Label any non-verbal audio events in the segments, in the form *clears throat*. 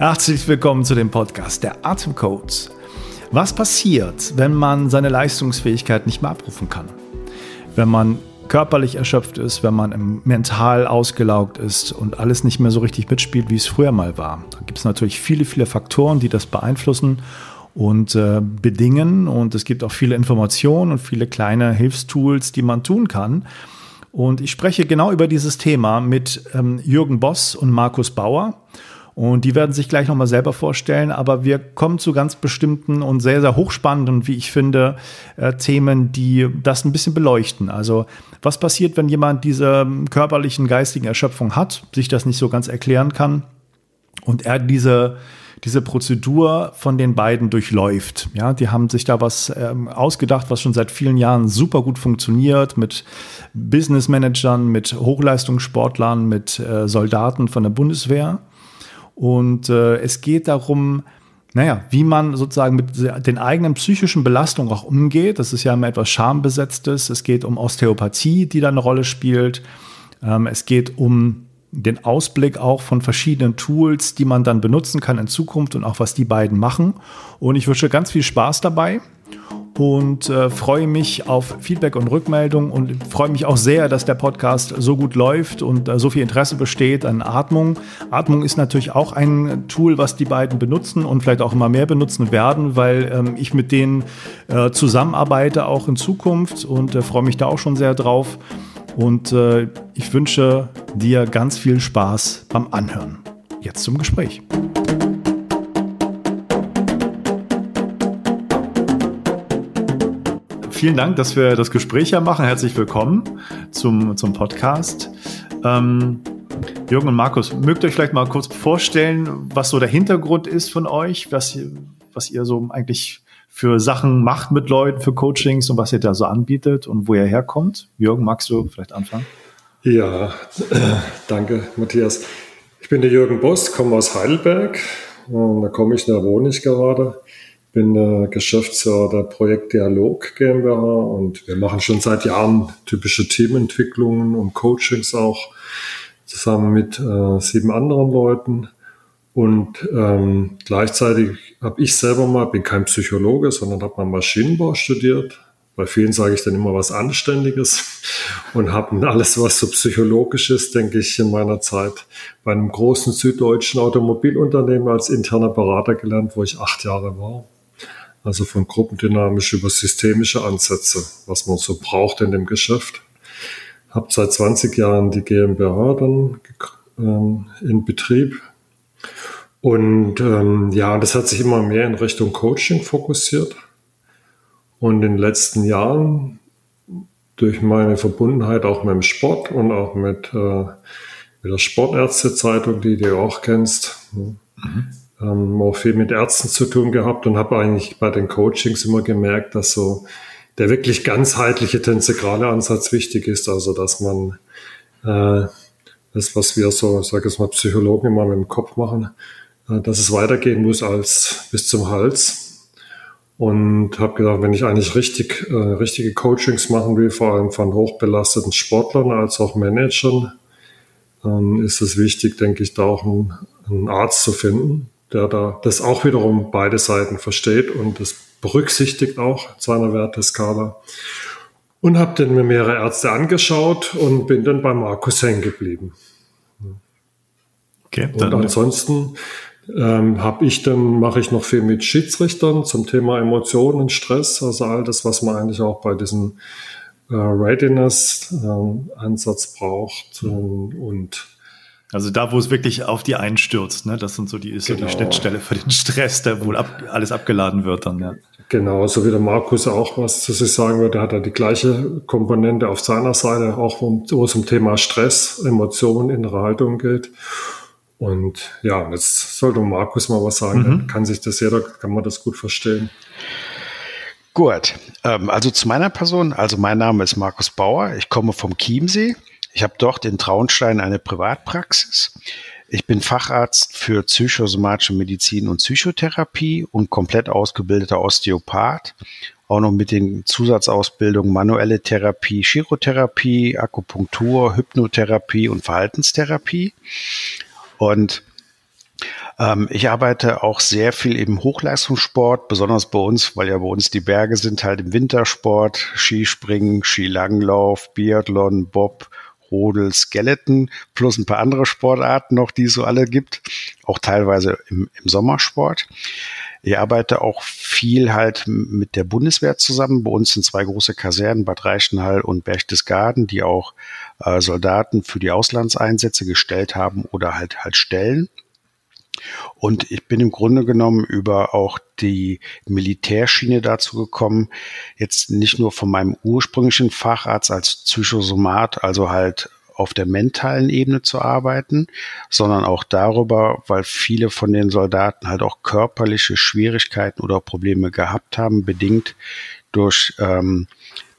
Herzlich willkommen zu dem Podcast der Atemcodes. Was passiert, wenn man seine Leistungsfähigkeit nicht mehr abrufen kann? Wenn man körperlich erschöpft ist, wenn man mental ausgelaugt ist und alles nicht mehr so richtig mitspielt, wie es früher mal war. Da gibt es natürlich viele, viele Faktoren, die das beeinflussen und äh, bedingen. Und es gibt auch viele Informationen und viele kleine Hilfstools, die man tun kann. Und ich spreche genau über dieses Thema mit ähm, Jürgen Boss und Markus Bauer. Und die werden sich gleich nochmal selber vorstellen, aber wir kommen zu ganz bestimmten und sehr, sehr hochspannenden, wie ich finde, äh, Themen, die das ein bisschen beleuchten. Also was passiert, wenn jemand diese körperlichen, geistigen Erschöpfung hat, sich das nicht so ganz erklären kann und er diese diese Prozedur von den beiden durchläuft. Ja, die haben sich da was ähm, ausgedacht, was schon seit vielen Jahren super gut funktioniert mit Business Managern, mit Hochleistungssportlern, mit äh, Soldaten von der Bundeswehr. Und äh, es geht darum, naja, wie man sozusagen mit den eigenen psychischen Belastungen auch umgeht. Das ist ja immer etwas Schambesetztes. Es geht um Osteopathie, die da eine Rolle spielt. Ähm, es geht um den Ausblick auch von verschiedenen Tools, die man dann benutzen kann in Zukunft und auch was die beiden machen. Und ich wünsche ganz viel Spaß dabei und äh, freue mich auf Feedback und Rückmeldung und freue mich auch sehr, dass der Podcast so gut läuft und äh, so viel Interesse besteht an Atmung. Atmung ist natürlich auch ein Tool, was die beiden benutzen und vielleicht auch immer mehr benutzen werden, weil ähm, ich mit denen äh, zusammenarbeite auch in Zukunft und äh, freue mich da auch schon sehr drauf. Und äh, ich wünsche dir ganz viel Spaß beim Anhören. Jetzt zum Gespräch. Vielen Dank, dass wir das Gespräch ja machen. Herzlich willkommen zum, zum Podcast. Ähm, Jürgen und Markus, mögt ihr euch vielleicht mal kurz vorstellen, was so der Hintergrund ist von euch, was, was ihr so eigentlich für Sachen macht mit Leuten, für Coachings und was ihr da so anbietet und wo ihr herkommt? Jürgen, magst du vielleicht anfangen? Ja, äh, danke, Matthias. Ich bin der Jürgen Boss, komme aus Heidelberg. Da komme ich, da wohne ich gerade bin der Geschäftsführer der Projekt Dialog GmbH und wir machen schon seit Jahren typische Teamentwicklungen und Coachings auch zusammen mit äh, sieben anderen Leuten. Und ähm, gleichzeitig habe ich selber mal, bin kein Psychologe, sondern habe mal Maschinenbau studiert. Bei vielen sage ich dann immer was Anständiges *laughs* und habe alles, was so psychologisch ist, denke ich, in meiner Zeit bei einem großen süddeutschen Automobilunternehmen als interner Berater gelernt, wo ich acht Jahre war also von gruppendynamisch über systemische Ansätze, was man so braucht in dem Geschäft. Hab seit 20 Jahren die GmbH dann ähm, in Betrieb. Und ähm, ja, das hat sich immer mehr in Richtung Coaching fokussiert. Und in den letzten Jahren durch meine Verbundenheit auch mit dem Sport und auch mit, äh, mit der Sportärztezeitung, die du auch kennst, mhm ähm, auch viel mit Ärzten zu tun gehabt und habe eigentlich bei den Coachings immer gemerkt, dass so der wirklich ganzheitliche tensegrale Ansatz wichtig ist. Also dass man äh, das, was wir so, sage ich mal, Psychologen immer mit dem Kopf machen, äh, dass es weitergehen muss als bis zum Hals. Und habe gedacht, wenn ich eigentlich richtig, äh, richtige Coachings machen will, vor allem von hochbelasteten Sportlern als auch Managern, dann ist es wichtig, denke ich, da auch einen, einen Arzt zu finden, der da das auch wiederum beide Seiten versteht und das berücksichtigt auch seiner Werteskala. Und habe dann mir mehrere Ärzte angeschaut und bin dann bei Markus hängen geblieben. Okay, und ansonsten ähm, habe ich dann mache ich noch viel mit Schiedsrichtern zum Thema Emotionen und Stress, also all das, was man eigentlich auch bei diesem äh, Readiness-Ansatz äh, braucht mhm. und also da, wo es wirklich auf die einstürzt, ne? Das sind so die, ist genau. so die genau. Schnittstelle für den Stress, der wohl ab, alles abgeladen wird dann, ja. Genau, so wie der Markus auch was zu sich sagen würde, hat er die gleiche Komponente auf seiner Seite, auch wo es um Thema Stress, Emotionen, innere Haltung geht. Und ja, jetzt sollte Markus mal was sagen, mhm. kann sich das jeder, kann man das gut verstehen. Gut, ähm, also zu meiner Person, also mein Name ist Markus Bauer, ich komme vom Chiemsee, ich habe dort in Traunstein eine Privatpraxis. Ich bin Facharzt für psychosomatische Medizin und Psychotherapie und komplett ausgebildeter Osteopath. Auch noch mit den Zusatzausbildungen manuelle Therapie, Chirotherapie, Akupunktur, Hypnotherapie und Verhaltenstherapie. Und Ähm, ich arbeite auch sehr viel im Hochleistungssport, besonders bei uns, weil ja bei uns die Berge sind halt im Wintersport, Skispringen, Skilanglauf, Biathlon, Bob, Rodel, Skeleton, plus ein paar andere Sportarten noch, die es so alle gibt, auch teilweise im, im Sommersport. Ich arbeite auch viel halt mit der Bundeswehr zusammen. Bei uns sind zwei große Kasernen, Bad Reichenhall und Berchtesgaden, die auch äh, Soldaten für die Auslandseinsätze gestellt haben oder halt halt stellen. Und ich bin im Grunde genommen über auch die Militärschiene dazu gekommen, jetzt nicht nur von meinem ursprünglichen Facharzt als Psychosomat, also halt auf der mentalen Ebene zu arbeiten, sondern auch darüber, weil viele von den Soldaten halt auch körperliche Schwierigkeiten oder Probleme gehabt haben, bedingt durch ähm,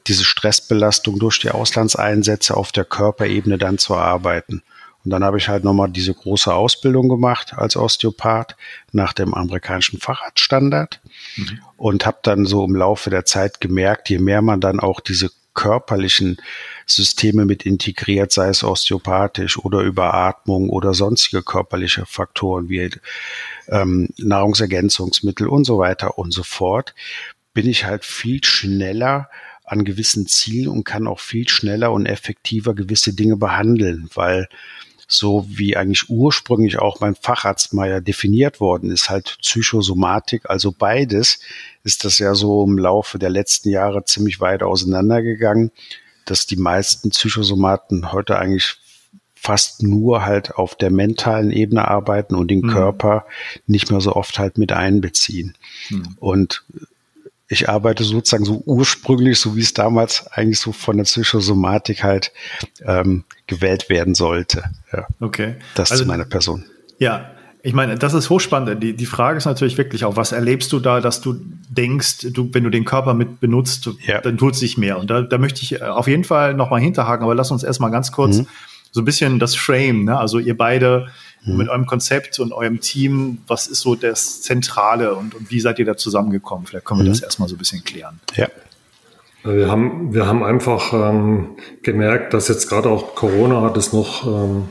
diese Stressbelastung, durch die Auslandseinsätze auf der Körperebene dann zu arbeiten. Und dann habe ich halt nochmal diese große Ausbildung gemacht als Osteopath nach dem amerikanischen Facharztstandard mhm. und habe dann so im Laufe der Zeit gemerkt, je mehr man dann auch diese körperlichen Systeme mit integriert, sei es osteopathisch oder über Atmung oder sonstige körperliche Faktoren wie ähm, Nahrungsergänzungsmittel und so weiter und so fort, bin ich halt viel schneller an gewissen Zielen und kann auch viel schneller und effektiver gewisse Dinge behandeln, weil so wie eigentlich ursprünglich auch beim Facharzt mal ja definiert worden ist, halt Psychosomatik, also beides, ist das ja so im Laufe der letzten Jahre ziemlich weit auseinandergegangen, dass die meisten Psychosomaten heute eigentlich fast nur halt auf der mentalen Ebene arbeiten und den mhm. Körper nicht mehr so oft halt mit einbeziehen. Mhm. Und ich arbeite sozusagen so ursprünglich, so wie es damals eigentlich so von der Psychosomatik halt ähm, gewählt werden sollte. Ja. Okay. Das also, ist meine Person. Ja, ich meine, das ist hochspannend. Die, die Frage ist natürlich wirklich auch, was erlebst du da, dass du denkst, du, wenn du den Körper mit benutzt, ja. dann tut es sich mehr. Und da, da möchte ich auf jeden Fall nochmal hinterhaken, aber lass uns erstmal ganz kurz mhm. so ein bisschen das Frame, ne? Also ihr beide mhm. mit eurem Konzept und eurem Team, was ist so das Zentrale und, und wie seid ihr da zusammengekommen? Vielleicht können wir mhm. das erstmal so ein bisschen klären. Ja. Wir haben, wir haben einfach ähm, gemerkt, dass jetzt gerade auch Corona hat es noch ähm,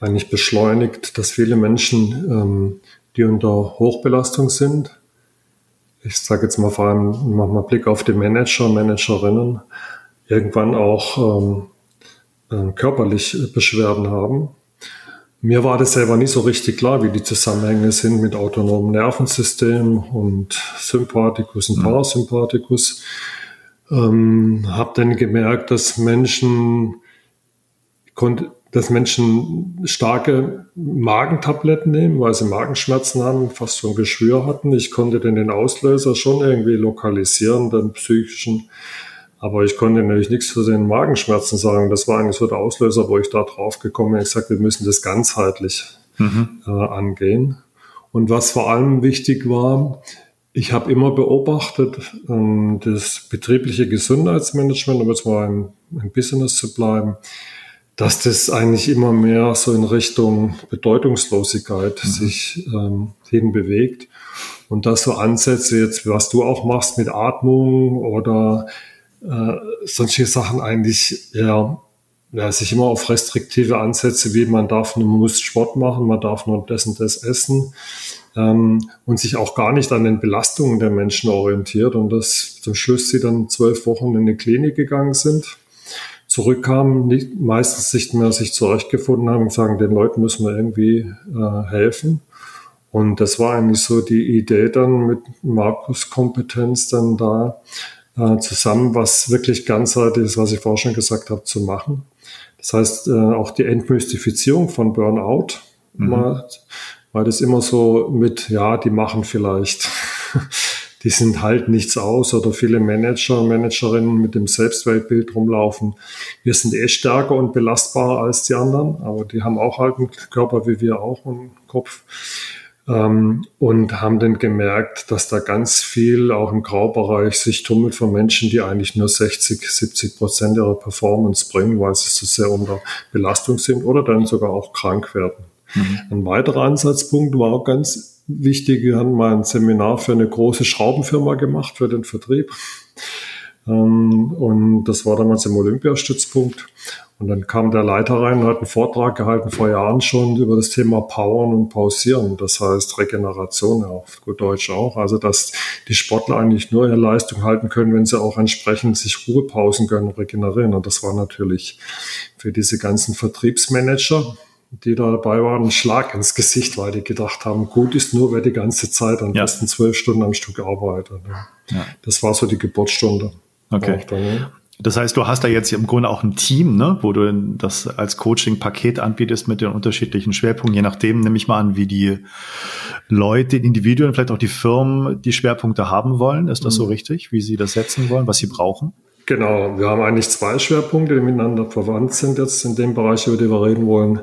eigentlich beschleunigt, dass viele Menschen, ähm, die unter Hochbelastung sind, ich sage jetzt mal vor allem, mach mal Blick auf die Manager, Managerinnen, irgendwann auch ähm, äh, körperlich Beschwerden haben mir war das selber nicht so richtig klar, wie die Zusammenhänge sind mit autonomem Nervensystem und Sympathikus und mhm. Parasympathikus. Ähm, habe dann gemerkt, dass Menschen konnte, dass Menschen starke Magentabletten nehmen, weil sie Magenschmerzen haben, fast so ein Geschwür hatten. Ich konnte dann den Auslöser schon irgendwie lokalisieren, den psychischen aber ich konnte natürlich nichts für den Magenschmerzen sagen. Das war eigentlich so der Auslöser, wo ich da drauf gekommen bin. Ich gesagt, wir müssen das ganzheitlich mhm. äh, angehen. Und was vor allem wichtig war, ich habe immer beobachtet, ähm, das betriebliche Gesundheitsmanagement, um jetzt mal im, im Business zu bleiben, dass das eigentlich immer mehr so in Richtung Bedeutungslosigkeit mhm. sich ähm, hin bewegt. Und dass so Ansätze jetzt, was du auch machst mit Atmung oder äh, sonstige Sachen eigentlich eher ja, sich immer auf restriktive Ansätze, wie man darf nur muss Sport machen, man darf nur das und das essen ähm, und sich auch gar nicht an den Belastungen der Menschen orientiert und dass zum Schluss sie dann zwölf Wochen in die Klinik gegangen sind, zurückkamen, nicht, meistens nicht mehr sich zurechtgefunden haben und sagen, den Leuten müssen wir irgendwie äh, helfen. Und das war eigentlich so die Idee dann mit Markus Kompetenz dann da, äh, zusammen, was wirklich ganzheitlich ist, was ich vorher schon gesagt habe, zu machen. Das heißt, äh, auch die Entmystifizierung von Burnout, mhm. mal, weil das immer so mit, ja, die machen vielleicht, *laughs* die sind halt nichts aus oder viele Manager und Managerinnen mit dem Selbstweltbild rumlaufen. Wir sind eh stärker und belastbarer als die anderen, aber die haben auch halt einen Körper wie wir auch und einen Kopf ähm, und haben dann gemerkt, dass da ganz viel auch im Graubereich sich tummelt von Menschen, die eigentlich nur 60, 70 Prozent ihrer Performance bringen, weil sie so sehr unter Belastung sind oder dann sogar auch krank werden. Mhm. Ein weiterer Ansatzpunkt war auch ganz wichtig. Wir haben mal ein Seminar für eine große Schraubenfirma gemacht, für den Vertrieb. Ähm, und das war damals im Olympiastützpunkt. Und dann kam der Leiter rein und hat einen Vortrag gehalten vor Jahren schon über das Thema Powern und Pausieren. Das heißt Regeneration auf gut Deutsch auch. Also, dass die Sportler eigentlich nur ihre Leistung halten können, wenn sie auch entsprechend sich Ruhepausen können, regenerieren. Und das war natürlich für diese ganzen Vertriebsmanager, die da dabei waren, ein Schlag ins Gesicht, weil die gedacht haben, gut ist nur, wer die ganze Zeit am ja. besten zwölf Stunden am Stück arbeitet. Ja. Das war so die Geburtsstunde. Okay. Dann, das heißt, du hast da jetzt im Grunde auch ein Team, ne, wo du das als Coaching-Paket anbietest mit den unterschiedlichen Schwerpunkten, je nachdem nehme ich mal an, wie die Leute, die Individuen, vielleicht auch die Firmen die Schwerpunkte haben wollen. Ist das mhm. so richtig, wie sie das setzen wollen, was sie brauchen? Genau, wir haben eigentlich zwei Schwerpunkte, die miteinander verwandt sind jetzt in dem Bereich, über den wir reden wollen.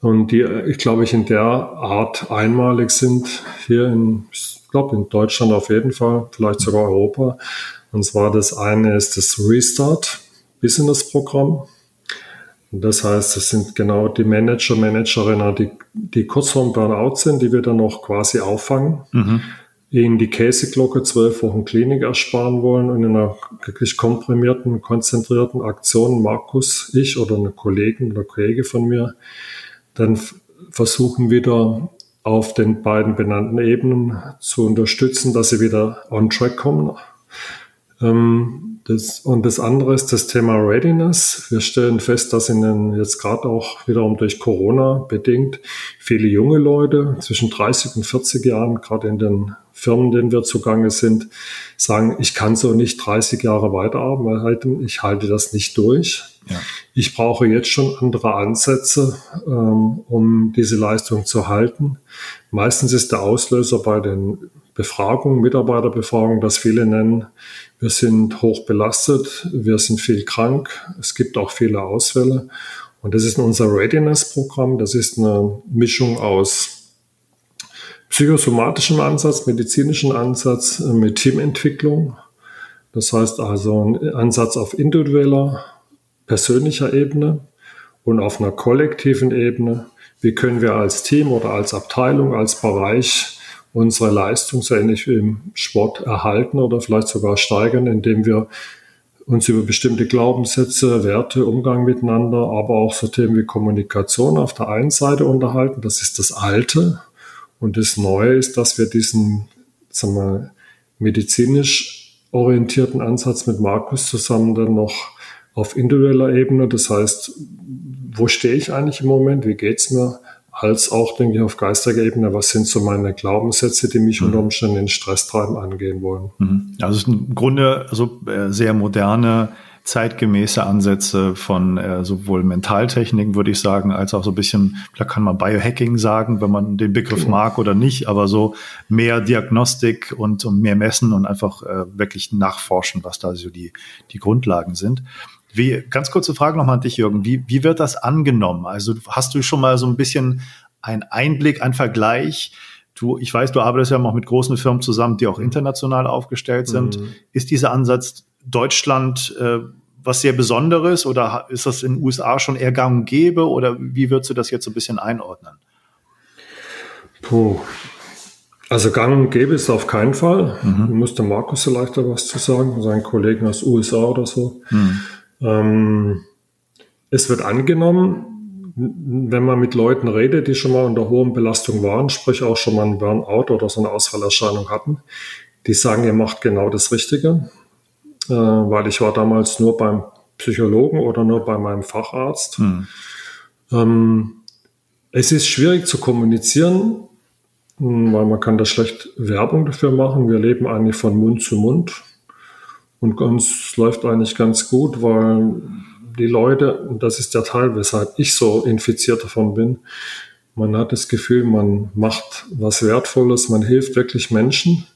Und die, ich glaube, ich in der Art einmalig sind hier in, ich glaube, in Deutschland auf jeden Fall, vielleicht sogar Europa. Und zwar das eine ist das Restart Business Programm. Und das heißt, das sind genau die Manager, Managerinnen, die, die kurz vorm Burnout sind, die wir dann noch quasi auffangen, mhm. ihnen die Käseglocke zwölf Wochen Klinik ersparen wollen und in einer wirklich komprimierten, konzentrierten Aktion, Markus, ich oder eine Kollegin oder Kollege von mir, dann versuchen wieder auf den beiden benannten Ebenen zu unterstützen, dass sie wieder on track kommen, das, und das andere ist das Thema Readiness. Wir stellen fest, dass in den, jetzt gerade auch wiederum durch Corona bedingt viele junge Leute zwischen 30 und 40 Jahren, gerade in den Firmen, denen wir zugange sind, sagen, ich kann so nicht 30 Jahre weiterarbeiten, ich halte das nicht durch. Ja. Ich brauche jetzt schon andere Ansätze, ähm, um diese Leistung zu halten. Meistens ist der Auslöser bei den Befragungen, Mitarbeiterbefragungen, dass viele nennen, wir sind hoch belastet, wir sind viel krank, es gibt auch viele Ausfälle. Und das ist unser Readiness-Programm. Das ist eine Mischung aus psychosomatischem Ansatz, medizinischem Ansatz äh, mit Teamentwicklung. Das heißt also ein Ansatz auf individueller, persönlicher Ebene und auf einer kollektiven Ebene. Wie können wir als Team oder als Abteilung, als Bereich unsere Leistung so ähnlich wie im Sport erhalten oder vielleicht sogar steigern, indem wir uns über bestimmte Glaubenssätze, Werte, Umgang miteinander, aber auch so Themen wie Kommunikation auf der einen Seite unterhalten. Das ist das Alte. Und das Neue ist, dass wir diesen, sagen wir, medizinisch orientierten Ansatz mit Markus zusammen dann noch auf individueller Ebene. Das heißt, wo stehe ich eigentlich im Moment? Wie geht's mir? Als auch, denke ich, auf geistiger Ebene, was sind so meine Glaubenssätze, die mich mhm. unter Umständen in Stress treiben, angehen wollen. Mhm. Also es ist im Grunde also, äh, sehr moderne, zeitgemäße Ansätze von äh, sowohl Mentaltechniken, würde ich sagen, als auch so ein bisschen, da kann man Biohacking sagen, wenn man den Begriff genau. mag oder nicht, aber so mehr Diagnostik und, und mehr messen und einfach äh, wirklich nachforschen, was da so die, die Grundlagen sind. Wie, ganz kurze Frage nochmal an dich, Jürgen. Wie, wie wird das angenommen? Also hast du schon mal so ein bisschen einen Einblick, einen Vergleich? Du, ich weiß, du arbeitest ja auch mit großen Firmen zusammen, die auch international aufgestellt sind. Mhm. Ist dieser Ansatz Deutschland äh, was sehr Besonderes oder ist das in den USA schon eher gang und gäbe oder wie würdest du das jetzt so ein bisschen einordnen? Puh. Also gang und gäbe ist auf keinen Fall. Mhm. Da müsste Markus vielleicht da was zu sagen, seinen Kollegen aus USA oder so. Mhm. Ähm, es wird angenommen, wenn man mit Leuten redet, die schon mal unter hohen Belastung waren, sprich auch schon mal einen Burnout oder so eine Ausfallerscheinung hatten, die sagen, ihr macht genau das Richtige, äh, weil ich war damals nur beim Psychologen oder nur bei meinem Facharzt. Hm. Ähm, es ist schwierig zu kommunizieren, weil man kann da schlecht Werbung dafür machen. Wir leben eigentlich von Mund zu Mund. Und uns läuft eigentlich ganz gut, weil die Leute, und das ist der Teil, weshalb ich so infiziert davon bin, man hat das Gefühl, man macht was Wertvolles, man hilft wirklich Menschen.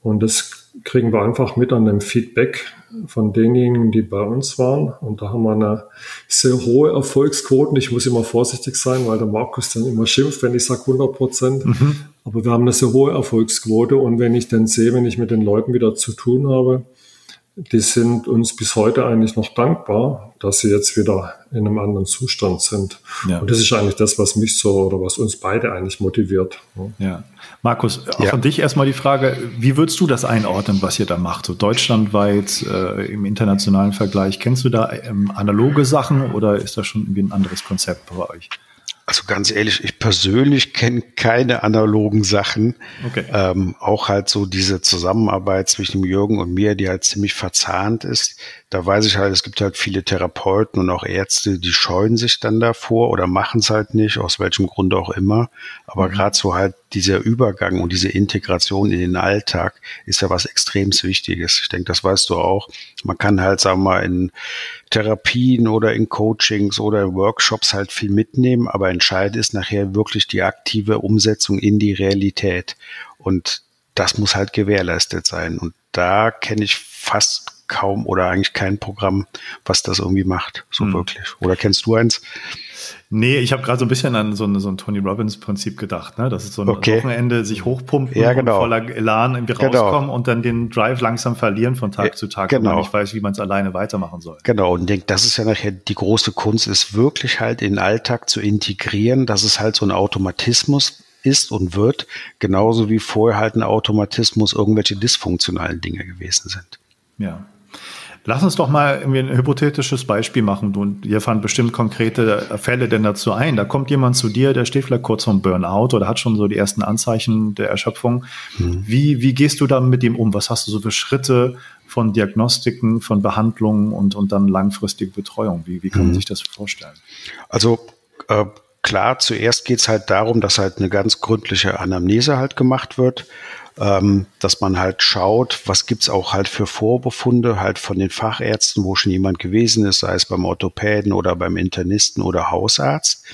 Und das kriegen wir einfach mit an dem Feedback von denjenigen, die bei uns waren. Und da haben wir eine sehr hohe Erfolgsquote. Ich muss immer vorsichtig sein, weil der Markus dann immer schimpft, wenn ich sage 100 Prozent. Mhm. Aber wir haben eine sehr hohe Erfolgsquote. Und wenn ich dann sehe, wenn ich mit den Leuten wieder zu tun habe, die sind uns bis heute eigentlich noch dankbar, dass sie jetzt wieder in einem anderen Zustand sind. Ja. Und das ist eigentlich das, was mich so oder was uns beide eigentlich motiviert. Ja. Markus, auch ja. an dich erstmal die Frage, wie würdest du das einordnen, was ihr da macht? So deutschlandweit, äh, im internationalen Vergleich, kennst du da ähm, analoge Sachen oder ist das schon irgendwie ein anderes Konzept bei euch? Also ganz ehrlich, ich persönlich kenne keine analogen Sachen. Okay. Ähm, auch halt so diese Zusammenarbeit zwischen Jürgen und mir, die halt ziemlich verzahnt ist. Da weiß ich halt, es gibt halt viele Therapeuten und auch Ärzte, die scheuen sich dann davor oder machen es halt nicht, aus welchem Grund auch immer. Aber mhm. gerade so halt dieser Übergang und diese Integration in den Alltag ist ja was extrem Wichtiges. Ich denke, das weißt du auch. Man kann halt, sagen wir mal, in Therapien oder in Coachings oder in Workshops halt viel mitnehmen, aber entscheidend ist nachher wirklich die aktive Umsetzung in die Realität. Und das muss halt gewährleistet sein. Und da kenne ich fast kaum oder eigentlich kein Programm, was das irgendwie macht, so hm. wirklich. Oder kennst du eins? Nee, ich habe gerade so ein bisschen an so, ein, so ein Tony Robbins-Prinzip gedacht, ne? Das ist so ein okay. Wochenende sich hochpumpen ja, genau. und voller Elan irgendwie genau. rauskommen und dann den Drive langsam verlieren von Tag ja, zu Tag, genau. und man nicht weiß, wie man es alleine weitermachen soll. Genau, und ich denke, das ist ja nachher die große Kunst, ist wirklich halt in den Alltag zu integrieren, dass es halt so ein Automatismus ist und wird, genauso wie vorher halt ein Automatismus irgendwelche dysfunktionalen Dinge gewesen sind. Ja, Lass uns doch mal irgendwie ein hypothetisches Beispiel machen. Und ihr fand bestimmt konkrete Fälle denn dazu ein. Da kommt jemand zu dir, der steht vielleicht kurz vom Burnout oder hat schon so die ersten Anzeichen der Erschöpfung. Mhm. Wie, wie gehst du dann mit ihm um? Was hast du so für Schritte von Diagnostiken, von Behandlungen und, und dann langfristige Betreuung? Wie, wie kann man mhm. sich das vorstellen? Also äh, klar, zuerst geht es halt darum, dass halt eine ganz gründliche Anamnese halt gemacht wird ähm, dass man halt schaut, was gibt's auch halt für Vorbefunde halt von den Fachärzten, wo schon jemand gewesen ist, sei es beim Orthopäden oder beim Internisten oder Hausarzt.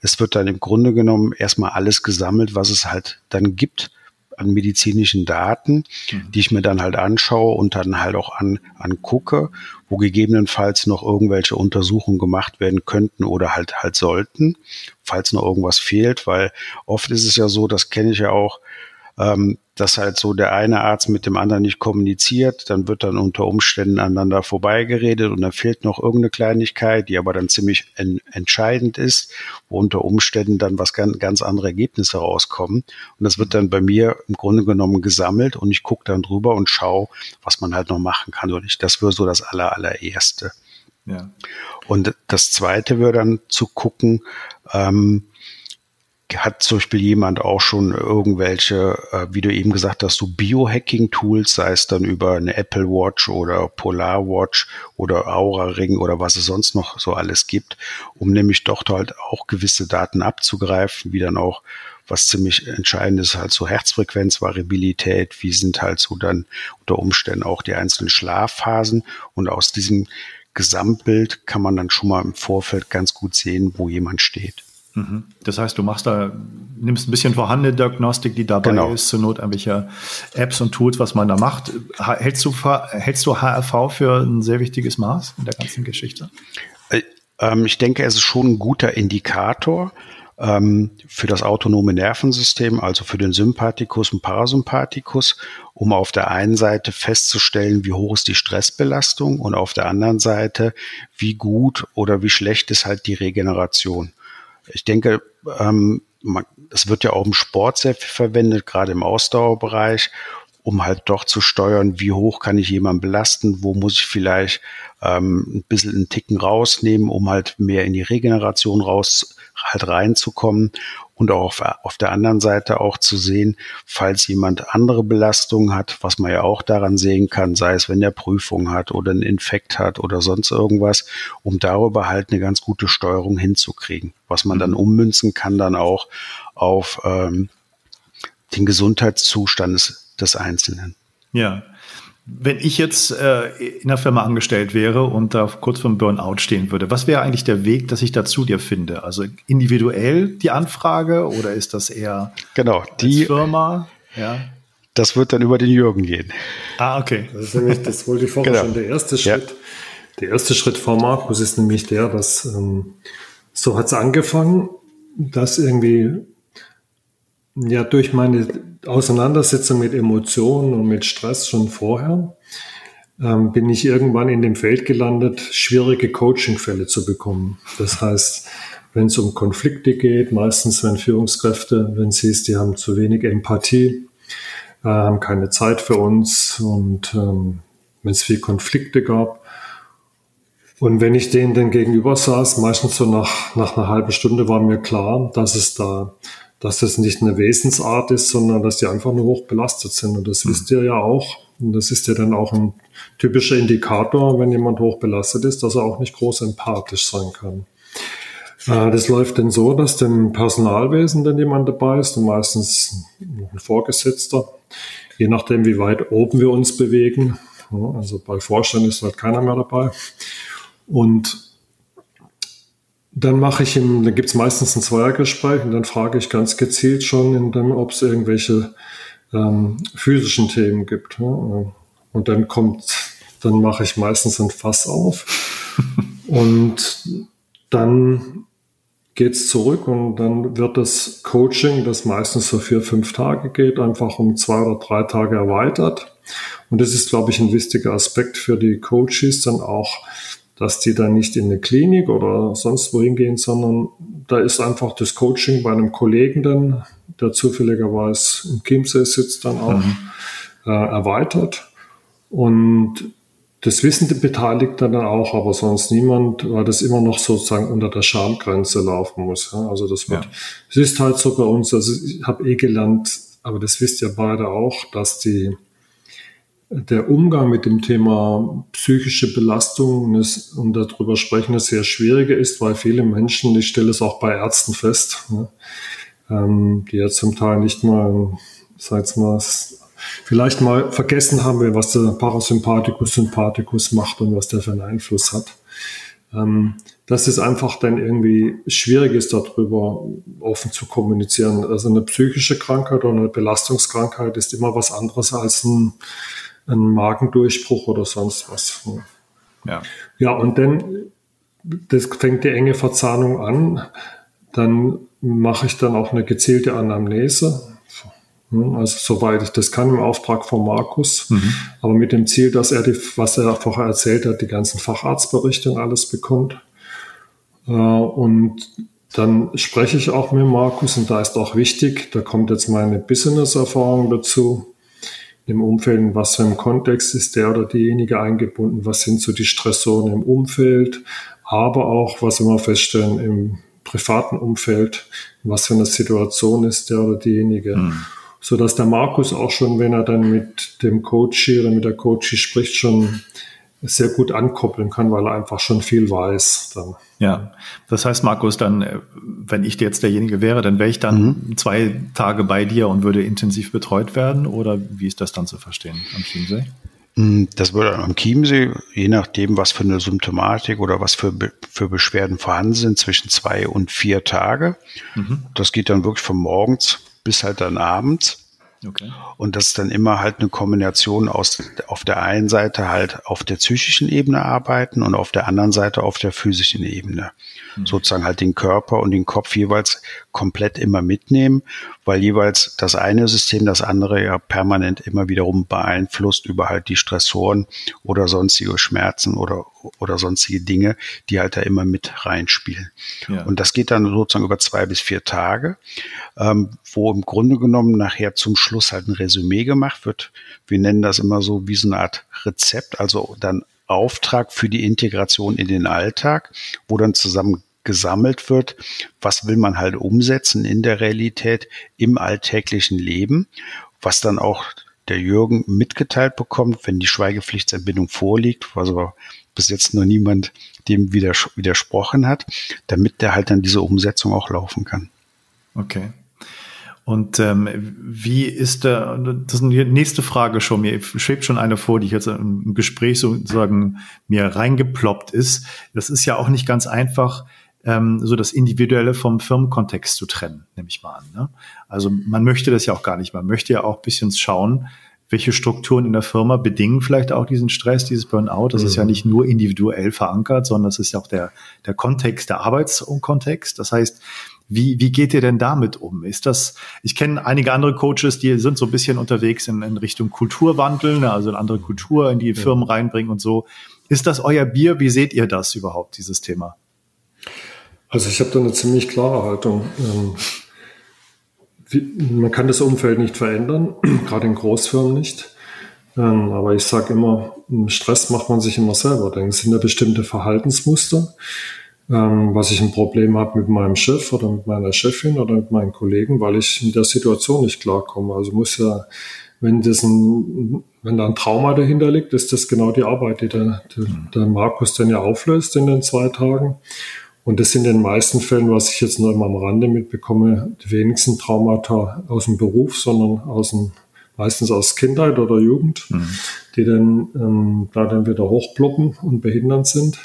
Es wird dann im Grunde genommen erstmal alles gesammelt, was es halt dann gibt an medizinischen Daten, mhm. die ich mir dann halt anschaue und dann halt auch an, angucke, wo gegebenenfalls noch irgendwelche Untersuchungen gemacht werden könnten oder halt halt sollten, falls noch irgendwas fehlt, weil oft ist es ja so, das kenne ich ja auch, ähm, dass halt so der eine Arzt mit dem anderen nicht kommuniziert, dann wird dann unter Umständen aneinander vorbeigeredet und dann fehlt noch irgendeine Kleinigkeit, die aber dann ziemlich en entscheidend ist, wo unter Umständen dann was ganz, ganz andere Ergebnisse rauskommen. Und das wird dann bei mir im Grunde genommen gesammelt und ich gucke dann drüber und schaue, was man halt noch machen kann. Und ich, das wäre so das aller, allererste. Ja. Und das zweite wäre dann zu gucken, ähm, hat zum Beispiel jemand auch schon irgendwelche, äh, wie du eben gesagt hast, so Biohacking-Tools, sei es dann über eine Apple Watch oder Polar Watch oder Aura Ring oder was es sonst noch so alles gibt, um nämlich doch halt auch gewisse Daten abzugreifen, wie dann auch was ziemlich entscheidend ist, halt so Herzfrequenzvariabilität, wie sind halt so dann unter Umständen auch die einzelnen Schlafphasen und aus diesem Gesamtbild kann man dann schon mal im Vorfeld ganz gut sehen, wo jemand steht. Mhm. Das heißt, du machst da, nimmst ein bisschen vorhandene Diagnostik, die dabei genau. ist, zur Not irgendwelche Apps und Tools, was man da macht. Hältst du, hältst du HRV für ein sehr wichtiges Maß in der ganzen Geschichte? Äh, ähm, ich denke, es ist schon ein guter Indikator ähm, für das autonome Nervensystem, also für den Sympathikus und Parasympathikus, um auf der einen Seite festzustellen, wie hoch ist die Stressbelastung und auf der anderen Seite, wie gut oder wie schlecht ist halt die Regeneration. Ich denke, ähm, man, es wird ja auch im Sport sehr viel verwendet, gerade im Ausdauerbereich, um halt doch zu steuern, wie hoch kann ich jemanden belasten, wo muss ich vielleicht ähm, ein bisschen einen Ticken rausnehmen, um halt mehr in die Regeneration raus halt reinzukommen und auch auf, auf der anderen Seite auch zu sehen, falls jemand andere Belastungen hat, was man ja auch daran sehen kann, sei es wenn er Prüfung hat oder einen Infekt hat oder sonst irgendwas, um darüber halt eine ganz gute Steuerung hinzukriegen, was man dann mhm. ummünzen kann dann auch auf ähm, den Gesundheitszustand des, des Einzelnen. Ja, wenn ich jetzt äh, in der Firma angestellt wäre und da kurz vor dem Burnout stehen würde, was wäre eigentlich der Weg, dass ich da zu dir finde? Also individuell die Anfrage oder ist das eher genau, die Firma? Ja. Das wird dann über den Jürgen gehen. Ah, okay. Das, nämlich, das wollte ich vorher genau. schon. Der erste Schritt, ja. der erste Schritt vor Markus ist nämlich der, dass ähm, so hat es angefangen, dass irgendwie ja durch meine Auseinandersetzung mit Emotionen und mit Stress schon vorher, ähm, bin ich irgendwann in dem Feld gelandet, schwierige Coaching-Fälle zu bekommen. Das heißt, wenn es um Konflikte geht, meistens wenn Führungskräfte, wenn sie es, die haben zu wenig Empathie, äh, haben keine Zeit für uns und ähm, wenn es viel Konflikte gab. Und wenn ich denen dann gegenüber saß, meistens so nach, nach einer halben Stunde war mir klar, dass es da, dass das nicht eine Wesensart ist, sondern dass die einfach nur hoch belastet sind. Und das mhm. wisst ihr ja auch. Und das ist ja dann auch ein typischer Indikator, wenn jemand hoch belastet ist, dass er auch nicht groß empathisch sein kann. Äh, das läuft dann so, dass dem Personalwesen dann jemand dabei ist und meistens ein Vorgesetzter, je nachdem, wie weit oben wir uns bewegen. Also bei Vorstand ist halt keiner mehr dabei. Und dann mache ich ihm, da gibt es meistens ein Zweiergespräch und dann frage ich ganz gezielt schon, ob es irgendwelche ähm, physischen Themen gibt. Ja? Und dann kommt, dann mache ich meistens ein Fass auf *laughs* und dann geht es zurück und dann wird das Coaching, das meistens so vier, fünf Tage geht, einfach um zwei oder drei Tage erweitert. Und das ist, glaube ich, ein wichtiger Aspekt für die Coaches dann auch, dass die dann nicht in eine Klinik oder sonst wohin gehen, sondern da ist einfach das Coaching bei einem Kollegen dann, der zufälligerweise im Chiemsee sitzt, dann auch mhm. äh, erweitert. Und das Wissen beteiligt dann auch, aber sonst niemand, weil das immer noch sozusagen unter der Schamgrenze laufen muss. Ja? Also das wird, ja. es ist halt so bei uns, also ich habe eh gelernt, aber das wisst ihr beide auch, dass die, der Umgang mit dem Thema psychische Belastung und darüber sprechen ist sehr schwieriger ist, weil viele Menschen, ich stelle es auch bei Ärzten fest, ne, ähm, die ja zum Teil nicht mal, sag mal, vielleicht mal vergessen haben was der Parasympathikus Sympathikus macht und was der für einen Einfluss hat. Ähm, dass es einfach dann irgendwie schwierig ist, darüber offen zu kommunizieren. Also eine psychische Krankheit oder eine Belastungskrankheit ist immer was anderes als ein, ein Magendurchbruch oder sonst was. Ja. ja, und dann, das fängt die enge Verzahnung an. Dann mache ich dann auch eine gezielte Anamnese also soweit ich das kann im Auftrag von Markus, mhm. aber mit dem Ziel, dass er die, was er vorher erzählt hat, die ganzen Facharztberichte und alles bekommt. Äh, und dann spreche ich auch mit Markus und da ist auch wichtig, da kommt jetzt meine Business-Erfahrung dazu. Im Umfeld, in was für einem Kontext ist der oder diejenige eingebunden, was sind so die Stressoren im Umfeld, aber auch, was wir feststellen, im privaten Umfeld, was für eine Situation ist der oder diejenige. Mhm so dass der Markus auch schon, wenn er dann mit dem Coach oder mit der Coach spricht, schon sehr gut ankoppeln kann, weil er einfach schon viel weiß. Dann. Ja, das heißt, Markus, dann, äh, wenn ich jetzt derjenige wäre, dann wäre ich dann mhm. zwei Tage bei dir und würde intensiv betreut werden? Oder wie ist das dann zu verstehen am Chiemsee? Mm, das würde am Chiemsee, je nachdem, was für eine Symptomatik oder was für, für Beschwerden vorhanden sind, zwischen zwei und vier Tage. Mhm. Das geht dann wirklich von morgens bis halt dann abends. Okay. Und das ist dann immer halt eine Kombination aus auf der einen Seite halt auf der psychischen Ebene arbeiten und auf der anderen Seite auf der physischen Ebene. Mhm. Sozusagen halt den Körper und den Kopf jeweils komplett immer mitnehmen, weil jeweils das eine System das andere ja permanent immer wiederum beeinflusst über halt die Stressoren oder sonstige Schmerzen oder, oder sonstige Dinge, die halt da immer mit reinspielen. Ja. Und das geht dann sozusagen über zwei bis vier Tage, ähm, wo im Grunde genommen nachher zum Schluss halt ein Resümee gemacht wird. Wir nennen das immer so wie so eine Art Rezept, also dann Auftrag für die Integration in den Alltag, wo dann zusammen gesammelt wird, was will man halt umsetzen in der Realität im alltäglichen Leben, was dann auch der Jürgen mitgeteilt bekommt, wenn die Schweigepflichtsentbindung vorliegt, was aber bis jetzt noch niemand dem widersprochen hat, damit der halt dann diese Umsetzung auch laufen kann. Okay. Und ähm, wie ist der, das ist die nächste Frage schon, mir schwebt schon eine vor, die jetzt im Gespräch sozusagen mir reingeploppt ist. Das ist ja auch nicht ganz einfach, ähm, so das Individuelle vom Firmenkontext zu trennen, nehme ich mal an. Ne? Also man möchte das ja auch gar nicht. Man möchte ja auch ein bisschen schauen, welche Strukturen in der Firma bedingen vielleicht auch diesen Stress, dieses Burnout. Das mhm. ist ja mhm. nicht nur individuell verankert, sondern das ist ja auch der, der Kontext, der Arbeitskontext. Das heißt, Wie, wie geht ihr denn damit um? Ist das, ich kenne einige andere Coaches, die sind so ein bisschen unterwegs in, in Richtung Kulturwandel, ne, also eine andere Kultur in die Firmen reinbringen und so. Ist das euer Bier? Wie seht ihr das überhaupt, dieses Thema? Also ich habe da eine ziemlich klare Haltung. Ähm, man kann das Umfeld nicht verändern, *clears throat* gerade in Großfirmen nicht. Ähm, aber ich sage immer, Stress macht man sich immer selber. Denn es sind ja bestimmte Verhaltensmuster ähm, was ich ein Problem habe mit meinem Chef oder mit meiner Chefin oder mit meinen Kollegen, weil ich in der Situation nicht klarkomme. Also muss ja, wenn das ein, wenn da ein Trauma dahinter liegt, ist das genau die Arbeit, die der, der, der Markus dann ja auflöst in den zwei Tagen. Und das sind in den meisten Fällen, was ich jetzt nur immer am Rande mitbekomme, die wenigsten Traumata aus dem Beruf, sondern aus dem, meistens aus Kindheit oder Jugend, mhm. die dann ähm, da dann wieder hochploppen und behindernd sind.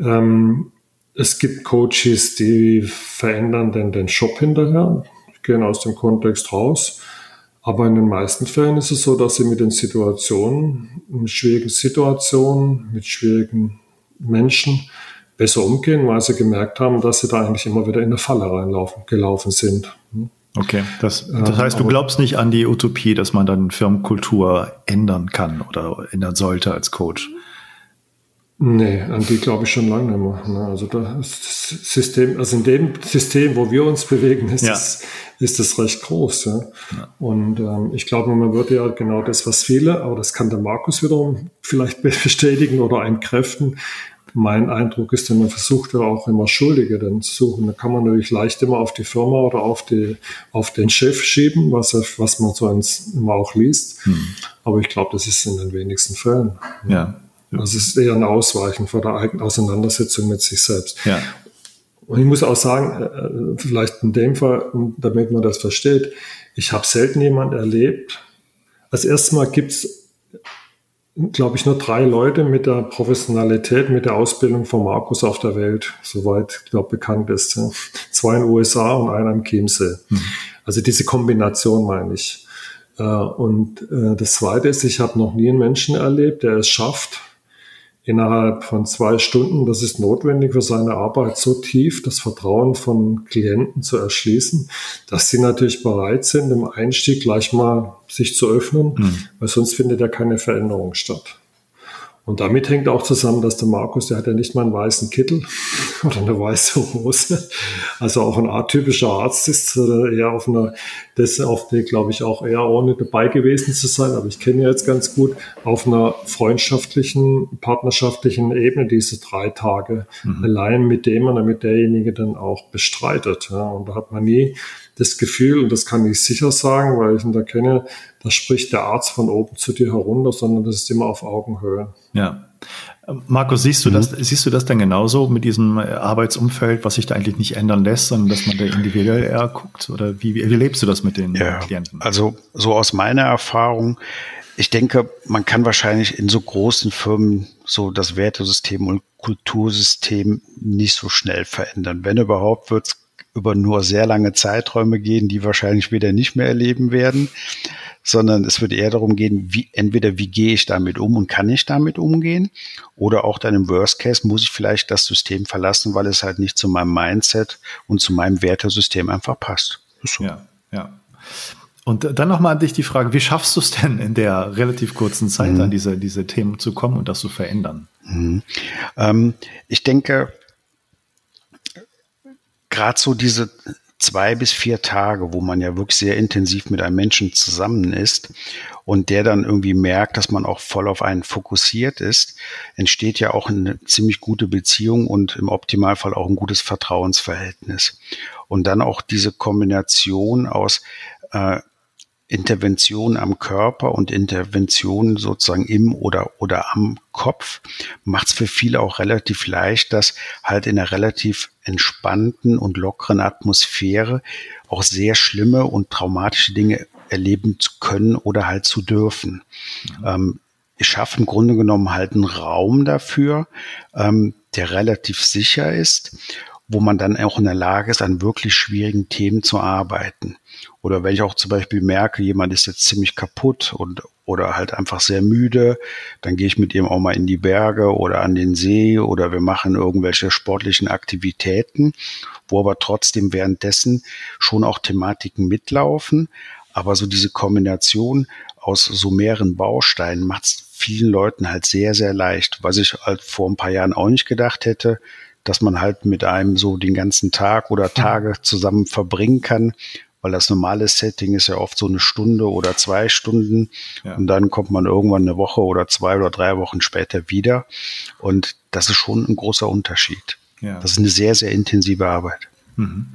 Ähm, es gibt Coaches, die verändern dann den Shop hinterher, gehen aus dem Kontext raus. Aber in den meisten Fällen ist es so, dass sie mit den Situationen, mit schwierigen Situationen, mit schwierigen Menschen besser umgehen, weil sie gemerkt haben, dass sie da eigentlich immer wieder in eine Falle reinlaufen, gelaufen sind. Okay, das, das heißt, du glaubst nicht an die Utopie, dass man dann Firmenkultur ändern kann oder ändern sollte als Coach? Nee, an die glaube ich schon lange nicht mehr. Ne? Also das System, also in dem System, wo wir uns bewegen, ist, ja. das, ist das recht groß. Ja? ja. Und ähm, ich glaube, man würde ja genau das, was viele, aber das kann der Markus wiederum vielleicht bestätigen oder entkräften. Mein Eindruck ist, man versucht ja auch immer Schuldige dann zu suchen. Da kann man natürlich leicht immer auf die Firma oder auf, die, auf den Chef schieben, was, was man so immer auch liest. Hm. Aber ich glaube, das ist in den wenigsten Fällen. Ja. Also es ist eher ein Ausweichen vor der eigenen Auseinandersetzung mit sich selbst. Ja. Und ich muss auch sagen, äh, vielleicht in dem Fall, damit man das versteht, ich habe selten jemand erlebt. Als erstes Mal gibt's, glaube ich, nur drei Leute mit der Professionalität, mit der Ausbildung von Markus auf der Welt, soweit, ich glaube, bekannt ist. *laughs* Zwei in den USA und einer im Chiemsee. Mhm. Also diese Kombination meine ich. Äh, und äh, das Zweite ist, ich habe noch nie einen Menschen erlebt, der es schafft, innerhalb von zwei Stunden, das ist notwendig für seine Arbeit, so tief das Vertrauen von Klienten zu erschließen, dass sie natürlich bereit sind, im Einstieg gleich mal sich zu öffnen, mhm. weil sonst findet ja keine Veränderung statt. Und damit hängt auch zusammen, dass der Markus, der hat ja nicht mal einen weißen Kittel *laughs* oder eine weiße Hose. Also auch ein atypischer Arzt ist eher auf einer, das auf der, glaube ich, auch eher ohne dabei gewesen zu sein, aber ich kenne ihn jetzt ganz gut, auf einer freundschaftlichen, partnerschaftlichen Ebene diese drei Tage mhm. allein mit dem und damit derjenige dann auch bestreitet. Ja. Und da hat man nie das Gefühl, und das kann ich sicher sagen, weil ich ihn da kenne, da spricht der Arzt von oben zu dir herunter, sondern das ist immer auf Augenhöhe. Ja. Markus, siehst du mhm. das, siehst du das denn genauso mit diesem Arbeitsumfeld, was sich da eigentlich nicht ändern lässt, sondern dass man da individuell eher guckt? Oder wie, wie lebst du das mit den ja, Klienten? Also, so aus meiner Erfahrung, ich denke, man kann wahrscheinlich in so großen Firmen so das Wertesystem und Kultursystem nicht so schnell verändern. Wenn überhaupt, wird es über nur sehr lange Zeiträume gehen, die wahrscheinlich wieder nicht mehr erleben werden, sondern es wird eher darum gehen, wie, entweder wie gehe ich damit um und kann ich damit umgehen oder auch dann im Worst Case muss ich vielleicht das System verlassen, weil es halt nicht zu meinem Mindset und zu meinem Wertesystem einfach passt. So. Ja, ja. Und dann nochmal an dich die Frage, wie schaffst du es denn in der relativ kurzen Zeit mhm. an diese, diese Themen zu kommen und das zu verändern? Mhm. Ähm, ich denke, gerade so diese zwei bis vier Tage, wo man ja wirklich sehr intensiv mit einem Menschen zusammen ist und der dann irgendwie merkt, dass man auch voll auf einen fokussiert ist, entsteht ja auch eine ziemlich gute Beziehung und im Optimalfall auch ein gutes Vertrauensverhältnis. Und dann auch diese Kombination aus äh, Intervention am Körper und Intervention sozusagen im oder, oder am Kopf macht es für viele auch relativ leicht, dass halt in einer relativ entspannten und lockeren Atmosphäre auch sehr schlimme und traumatische Dinge erleben zu können oder halt zu dürfen. Mhm. Ähm, ich schaffe im Grunde genommen halt einen Raum dafür, ähm, der relativ sicher ist wo man dann auch in der Lage ist, an wirklich schwierigen Themen zu arbeiten. Oder wenn ich auch zum Beispiel merke, jemand ist jetzt ziemlich kaputt und oder halt einfach sehr müde, dann gehe ich mit ihm auch mal in die Berge oder an den See oder wir machen irgendwelche sportlichen Aktivitäten, wo aber trotzdem währenddessen schon auch Thematiken mitlaufen. Aber so diese Kombination aus so mehreren Bausteinen macht es vielen Leuten halt sehr, sehr leicht, was ich halt vor ein paar Jahren auch nicht gedacht hätte, dass man halt mit einem so den ganzen Tag oder Tage zusammen verbringen kann, weil das normale Setting ist ja oft so eine Stunde oder zwei Stunden ja. und dann kommt man irgendwann eine Woche oder zwei oder drei Wochen später wieder und das ist schon ein großer Unterschied. Ja. Das ist eine sehr, sehr intensive Arbeit. Mhm.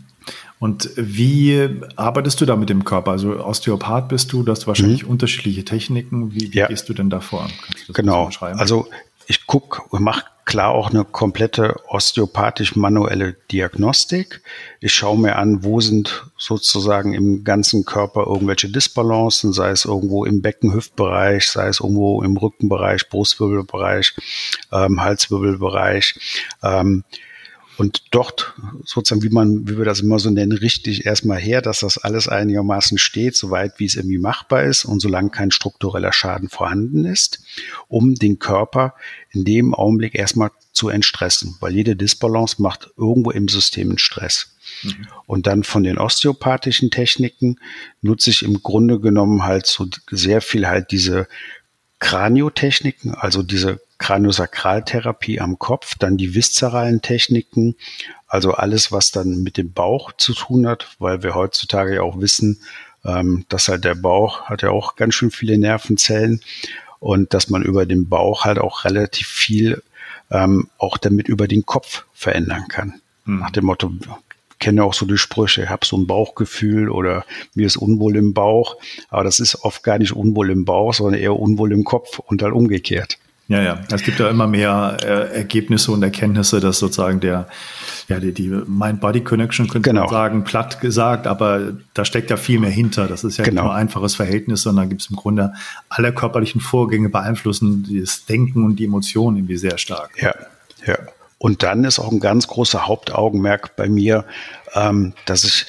Und wie arbeitest du da mit dem Körper? Also Osteopath bist du, du hast wahrscheinlich mhm. unterschiedliche Techniken. Wie, wie ja. gehst du denn da vor? Genau. Also ich gucke und mache klar auch eine komplette osteopathisch-manuelle Diagnostik. Ich schaue mir an, wo sind sozusagen im ganzen Körper irgendwelche Disbalancen, sei es irgendwo im Becken-Hüftbereich, sei es irgendwo im Rückenbereich, Brustwirbelbereich, ähm, Halswirbelbereich. Ähm, und dort sozusagen, wie man, wie wir das immer so nennen, richtig erstmal her, dass das alles einigermaßen steht, soweit wie es irgendwie machbar ist und solange kein struktureller Schaden vorhanden ist, um den Körper in dem Augenblick erstmal zu entstressen, weil jede Disbalance macht irgendwo im System einen Stress. Mhm. Und dann von den osteopathischen Techniken nutze ich im Grunde genommen halt so sehr viel halt diese Kraniotechniken, also diese Kraniosakraltherapie am Kopf, dann die viszeralen Techniken, also alles, was dann mit dem Bauch zu tun hat, weil wir heutzutage ja auch wissen, ähm, dass halt der Bauch hat ja auch ganz schön viele Nervenzellen und dass man über den Bauch halt auch relativ viel ähm, auch damit über den Kopf verändern kann. Mhm. Nach dem Motto, kenne auch so die Sprüche, ich habe so ein Bauchgefühl oder mir ist unwohl im Bauch. Aber das ist oft gar nicht unwohl im Bauch, sondern eher unwohl im Kopf und dann umgekehrt. Ja, ja. Es gibt ja immer mehr äh, Ergebnisse und Erkenntnisse, dass sozusagen der, ja, die, die Mind-Body-Connection könnte genau. man sagen, platt gesagt, aber da steckt ja viel mehr hinter. Das ist ja genau. nicht nur ein einfaches Verhältnis, sondern gibt es im Grunde alle körperlichen Vorgänge beeinflussen das Denken und die Emotionen irgendwie sehr stark. Ja, ja. Und dann ist auch ein ganz großer Hauptaugenmerk bei mir, ähm, dass ich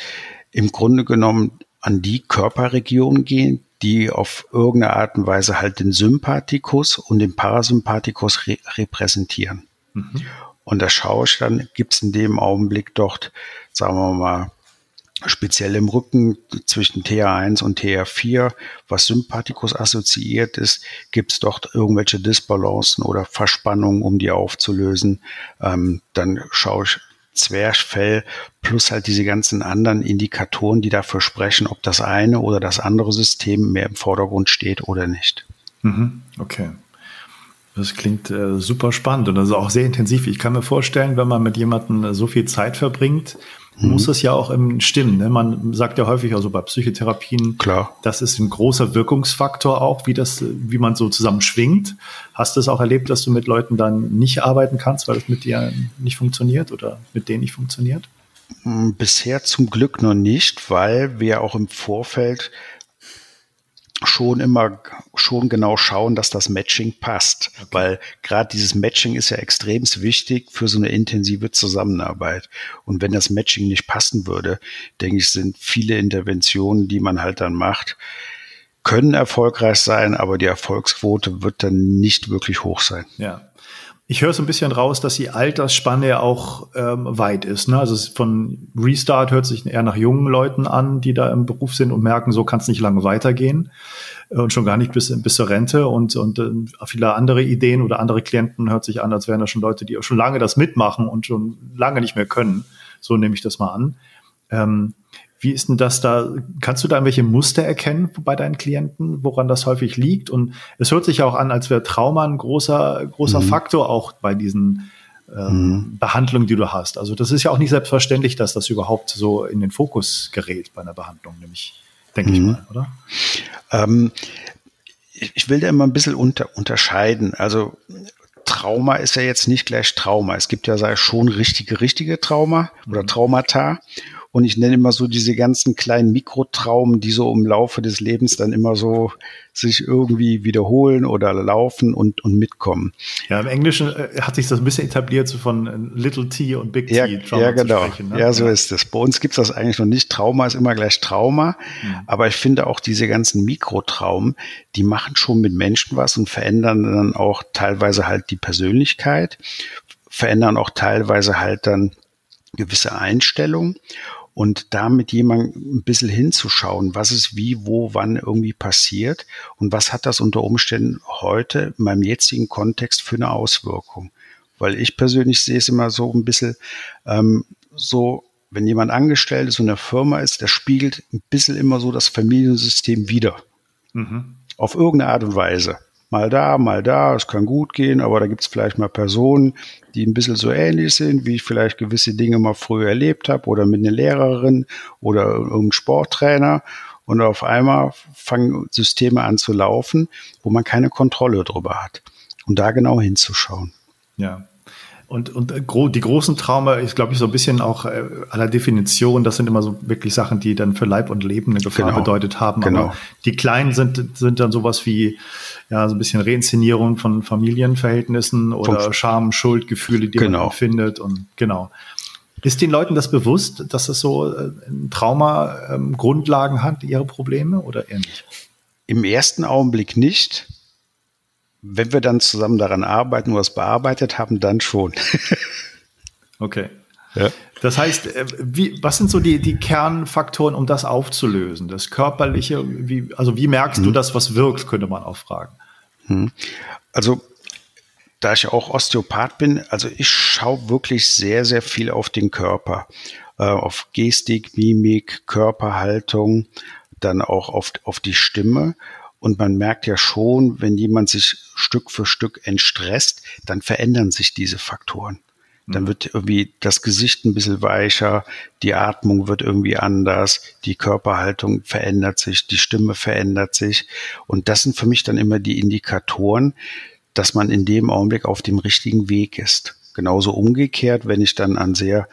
im Grunde genommen an die Körperregion gehe, die auf irgendeine Art und Weise halt den Sympathikus und den Parasympathikus re repräsentieren. Mhm. Und da schaue ich dann, gibt es in dem Augenblick dort, sagen wir mal, speziell im Rücken zwischen TR1 und TR4, was Sympathikus assoziiert ist, gibt es dort irgendwelche Disbalancen oder Verspannungen, um die aufzulösen. Ähm, dann schaue ich Zwerchfell plus halt diese ganzen anderen Indikatoren, die dafür sprechen, ob das eine oder das andere System mehr im Vordergrund steht oder nicht. Mhm, okay. Das klingt äh, super spannend und ist auch sehr intensiv. Ich kann mir vorstellen, wenn man mit jemandem so viel Zeit verbringt, mhm. muss es ja auch im stimmen. Ne? Man sagt ja häufig, also bei Psychotherapien, Klar. das ist ein großer Wirkungsfaktor auch, wie das, wie man so zusammen schwingt. Hast du es auch erlebt, dass du mit Leuten dann nicht arbeiten kannst, weil es mit dir nicht funktioniert oder mit denen nicht funktioniert? Hm, bisher zum Glück noch nicht, weil wir auch im Vorfeld schon immer schon genau schauen, dass das Matching passt, okay. weil gerade dieses Matching ist ja extrem wichtig für so eine intensive Zusammenarbeit. Und wenn das Matching nicht passen würde, denke ich, sind viele Interventionen, die man halt dann macht, können erfolgreich sein, aber die Erfolgsquote wird dann nicht wirklich hoch sein. Ja. Ich höre so ein bisschen raus, dass die Altersspanne ja auch ähm, weit ist. Ne? Also von Restart hört sich eher nach jungen Leuten an, die da im Beruf sind und merken, so kann es nicht lange weitergehen äh, und schon gar nicht bis, bis zur Rente. Und, und äh, viele andere Ideen oder andere Klienten hört sich an, als wären da schon Leute, die auch schon lange das mitmachen und schon lange nicht mehr können. So nehme ich das mal an. Ähm, wie ist denn das da? Kannst du da irgendwelche Muster erkennen bei deinen Klienten, woran das häufig liegt? Und es hört sich ja auch an, als wäre Trauma ein großer, großer mhm. Faktor auch bei diesen ähm, mhm. Behandlungen, die du hast. Also das ist ja auch nicht selbstverständlich, dass das überhaupt so in den Fokus gerät bei einer Behandlung, nämlich, denke mhm. ich mal, oder? Ähm, ich will da immer ein bisschen unter, unterscheiden. Also Trauma ist ja jetzt nicht gleich Trauma. Es gibt ja schon richtige, richtige Trauma oder mhm. Traumata. Und ich nenne immer so diese ganzen kleinen Mikrotraumen, die so im Laufe des Lebens dann immer so sich irgendwie wiederholen oder laufen und, und mitkommen. Ja, im Englischen äh, hat sich das ein bisschen etabliert so von äh, Little T und Big T. Ja, ja genau. Sprechen, ne? Ja, so ja. ist es. Bei uns gibt es das eigentlich noch nicht. Trauma ist immer gleich Trauma. Mhm. Aber ich finde auch diese ganzen Mikrotraumen, die machen schon mit Menschen was und verändern dann auch teilweise halt die Persönlichkeit, verändern auch teilweise halt dann gewisse Einstellungen und da mit jemandem ein bisschen hinzuschauen, was ist wie, wo, wann irgendwie passiert und was hat das unter Umständen heute in meinem jetzigen Kontext für eine Auswirkung. Weil ich persönlich sehe es immer so ein bisschen ähm, so, wenn jemand angestellt ist und eine Firma ist, der spiegelt ein bisschen immer so das Familiensystem wieder. Mhm. Auf irgendeine Art und Weise mal da, mal da, es kann gut gehen, aber da gibt es vielleicht mal Personen, die ein bisschen so ähnlich sind, wie ich vielleicht gewisse Dinge mal früher erlebt habe oder mit einer Lehrerin oder irgendeinem Sporttrainer. Und auf einmal fangen Systeme an zu laufen, wo man keine Kontrolle drüber hat. Und da genau hinzuschauen. Ja, und, und äh, die großen Trauma ist, glaube ich, so ein bisschen auch äh, aller Definition. Das sind immer so wirklich Sachen, die dann für Leib und Leben eine Gefahr genau. bedeutet haben. Genau. Aber die kleinen sind, sind dann sowas wie, ja, so ein bisschen Reinszenierung von Familienverhältnissen oder Vom Scham, Schuldgefühle, die genau. man empfindet. Und genau. Ist den Leuten das bewusst, dass es so äh, ein Trauma ähm, Grundlagen hat, ihre Probleme oder eher nicht? Im ersten Augenblick nicht wenn wir dann zusammen daran arbeiten und was bearbeitet haben, dann schon. *laughs* okay. Ja. Das heißt, äh, wie, was sind so die, die Kernfaktoren, um das aufzulösen? Das Körperliche, wie, also wie merkst hm. du mhm. das, was wirkt, könnte man auch fragen. Hm. Also, da ich auch Osteopath bin, also ich schaue wirklich sehr, sehr viel auf den Körper, äh, auf Gestik, Mimik, Körperhaltung, dann auch auf, auf die Stimme. Und man merkt ja schon, wenn jemand sich Stück für Stück entstresst, dann verändern sich diese Faktoren. Dann mhm. wird irgendwie das Gesicht ein bisschen weicher, die Atmung wird irgendwie anders, die Körperhaltung verändert sich, die Stimme verändert sich. Und das sind für mich dann immer die Indikatoren, dass man in dem Augenblick auf dem richtigen Weg ist. Genauso umgekehrt, wenn ich dann an sehr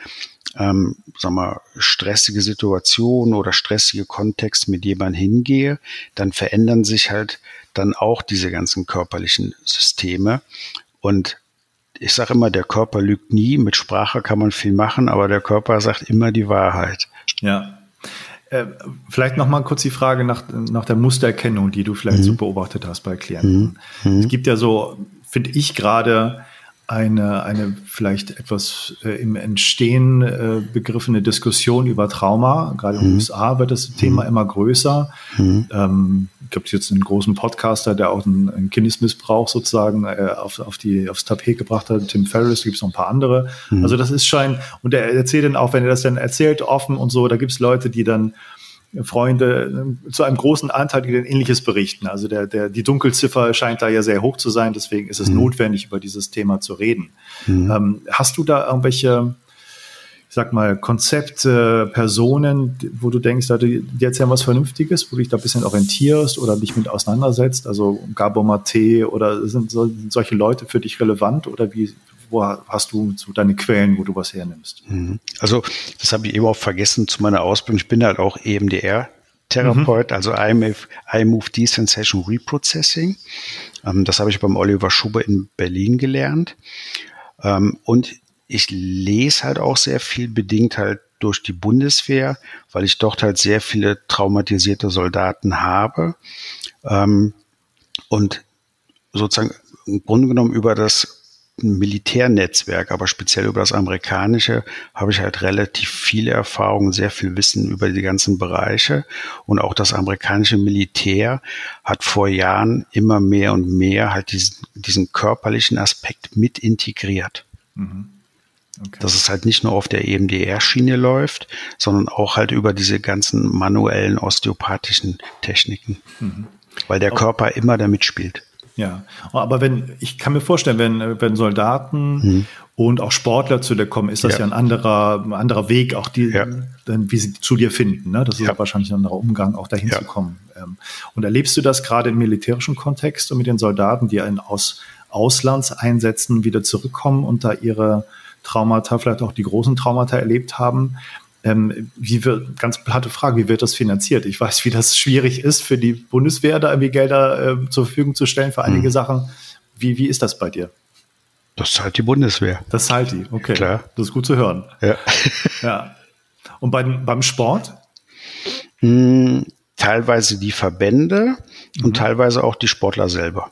ähm, sag mal, stressige Situation oder stressige Kontext mit jemandem hingehe, dann verändern sich halt dann auch diese ganzen körperlichen Systeme. Und ich sage immer, der Körper lügt nie. Mit Sprache kann man viel machen, aber der Körper sagt immer die Wahrheit. Ja. Äh, vielleicht noch mal kurz die Frage nach, nach der Mustererkennung, die du vielleicht mhm. so beobachtet hast bei Klienten. Mhm. Es gibt ja so, finde ich gerade, eine, eine vielleicht etwas äh, im Entstehen äh, begriffene Diskussion über Trauma. Gerade in den mhm. USA wird das Thema mhm. immer größer. Mhm. Ähm, gibt jetzt einen großen Podcaster, der auch einen, einen Kindesmissbrauch sozusagen äh, auf, auf die, aufs Tapet gebracht hat. Tim Ferriss, gibt es noch ein paar andere. Mhm. Also das ist schon, und er erzählt dann auch, wenn er das dann erzählt, offen und so, da gibt es Leute, die dann Freunde äh, zu einem großen Anteil, die ein ähnliches berichten. Also der, der, die Dunkelziffer scheint da ja sehr hoch zu sein, deswegen ist es mhm. notwendig, über dieses Thema zu reden. Mhm. Ähm, hast du da irgendwelche, ich sag mal, Konzepte, Personen, wo du denkst, die erzählen was Vernünftiges, wo du dich da ein bisschen orientierst oder dich mit auseinandersetzt? Also Gabor Mate oder sind, so, sind solche Leute für dich relevant oder wie, wo hast du so deine Quellen, wo du was hernimmst? Mhm. Also, das habe ich eben auch vergessen zu meiner Ausbildung. Ich bin halt auch EMDR. Therapeut, mhm. also IMF, iMove Desensation Reprocessing. Ähm, das habe ich beim Oliver Schube in Berlin gelernt. Ähm, und ich lese halt auch sehr viel, bedingt halt durch die Bundeswehr, weil ich dort halt sehr viele traumatisierte Soldaten habe. Ähm, und sozusagen im Grunde genommen über das Militärnetzwerk, aber speziell über das amerikanische habe ich halt relativ viele Erfahrungen, sehr viel Wissen über die ganzen Bereiche. Und auch das amerikanische Militär hat vor Jahren immer mehr und mehr halt diesen, diesen körperlichen Aspekt mit integriert. Mhm. Okay. Dass es halt nicht nur auf der EMDR-Schiene läuft, sondern auch halt über diese ganzen manuellen osteopathischen Techniken. Mhm. Weil der Körper immer damit spielt. Ja, aber wenn, ich kann mir vorstellen, wenn, wenn Soldaten mhm. und auch Sportler zu dir kommen, ist das ja, ja ein anderer, ein anderer Weg, auch die, ja. dann, wie sie zu dir finden. Ne? Das ist ja. wahrscheinlich ein anderer Umgang, auch dahin zu kommen. Ähm, und erlebst du das gerade im militärischen Kontext und mit den Soldaten, die einen aus Auslandseinsätzen wieder zurückkommen und da ihre Traumata, vielleicht auch die großen Traumata erlebt haben? Ähm, wie wird, ganz platte Frage, wie wird das finanziert? Ich weiß, wie das schwierig ist für die Bundeswehr, da irgendwie Gelder äh, zur Verfügung zu stellen für einige mhm. Sachen. Wie, wie ist das bei dir? Das zahlt die Bundeswehr. Das zahlt die, okay. Klar. Das ist gut zu hören. Ja. ja. Und beim, beim Sport? Hm, teilweise die Verbände mhm. und teilweise auch die Sportler selber.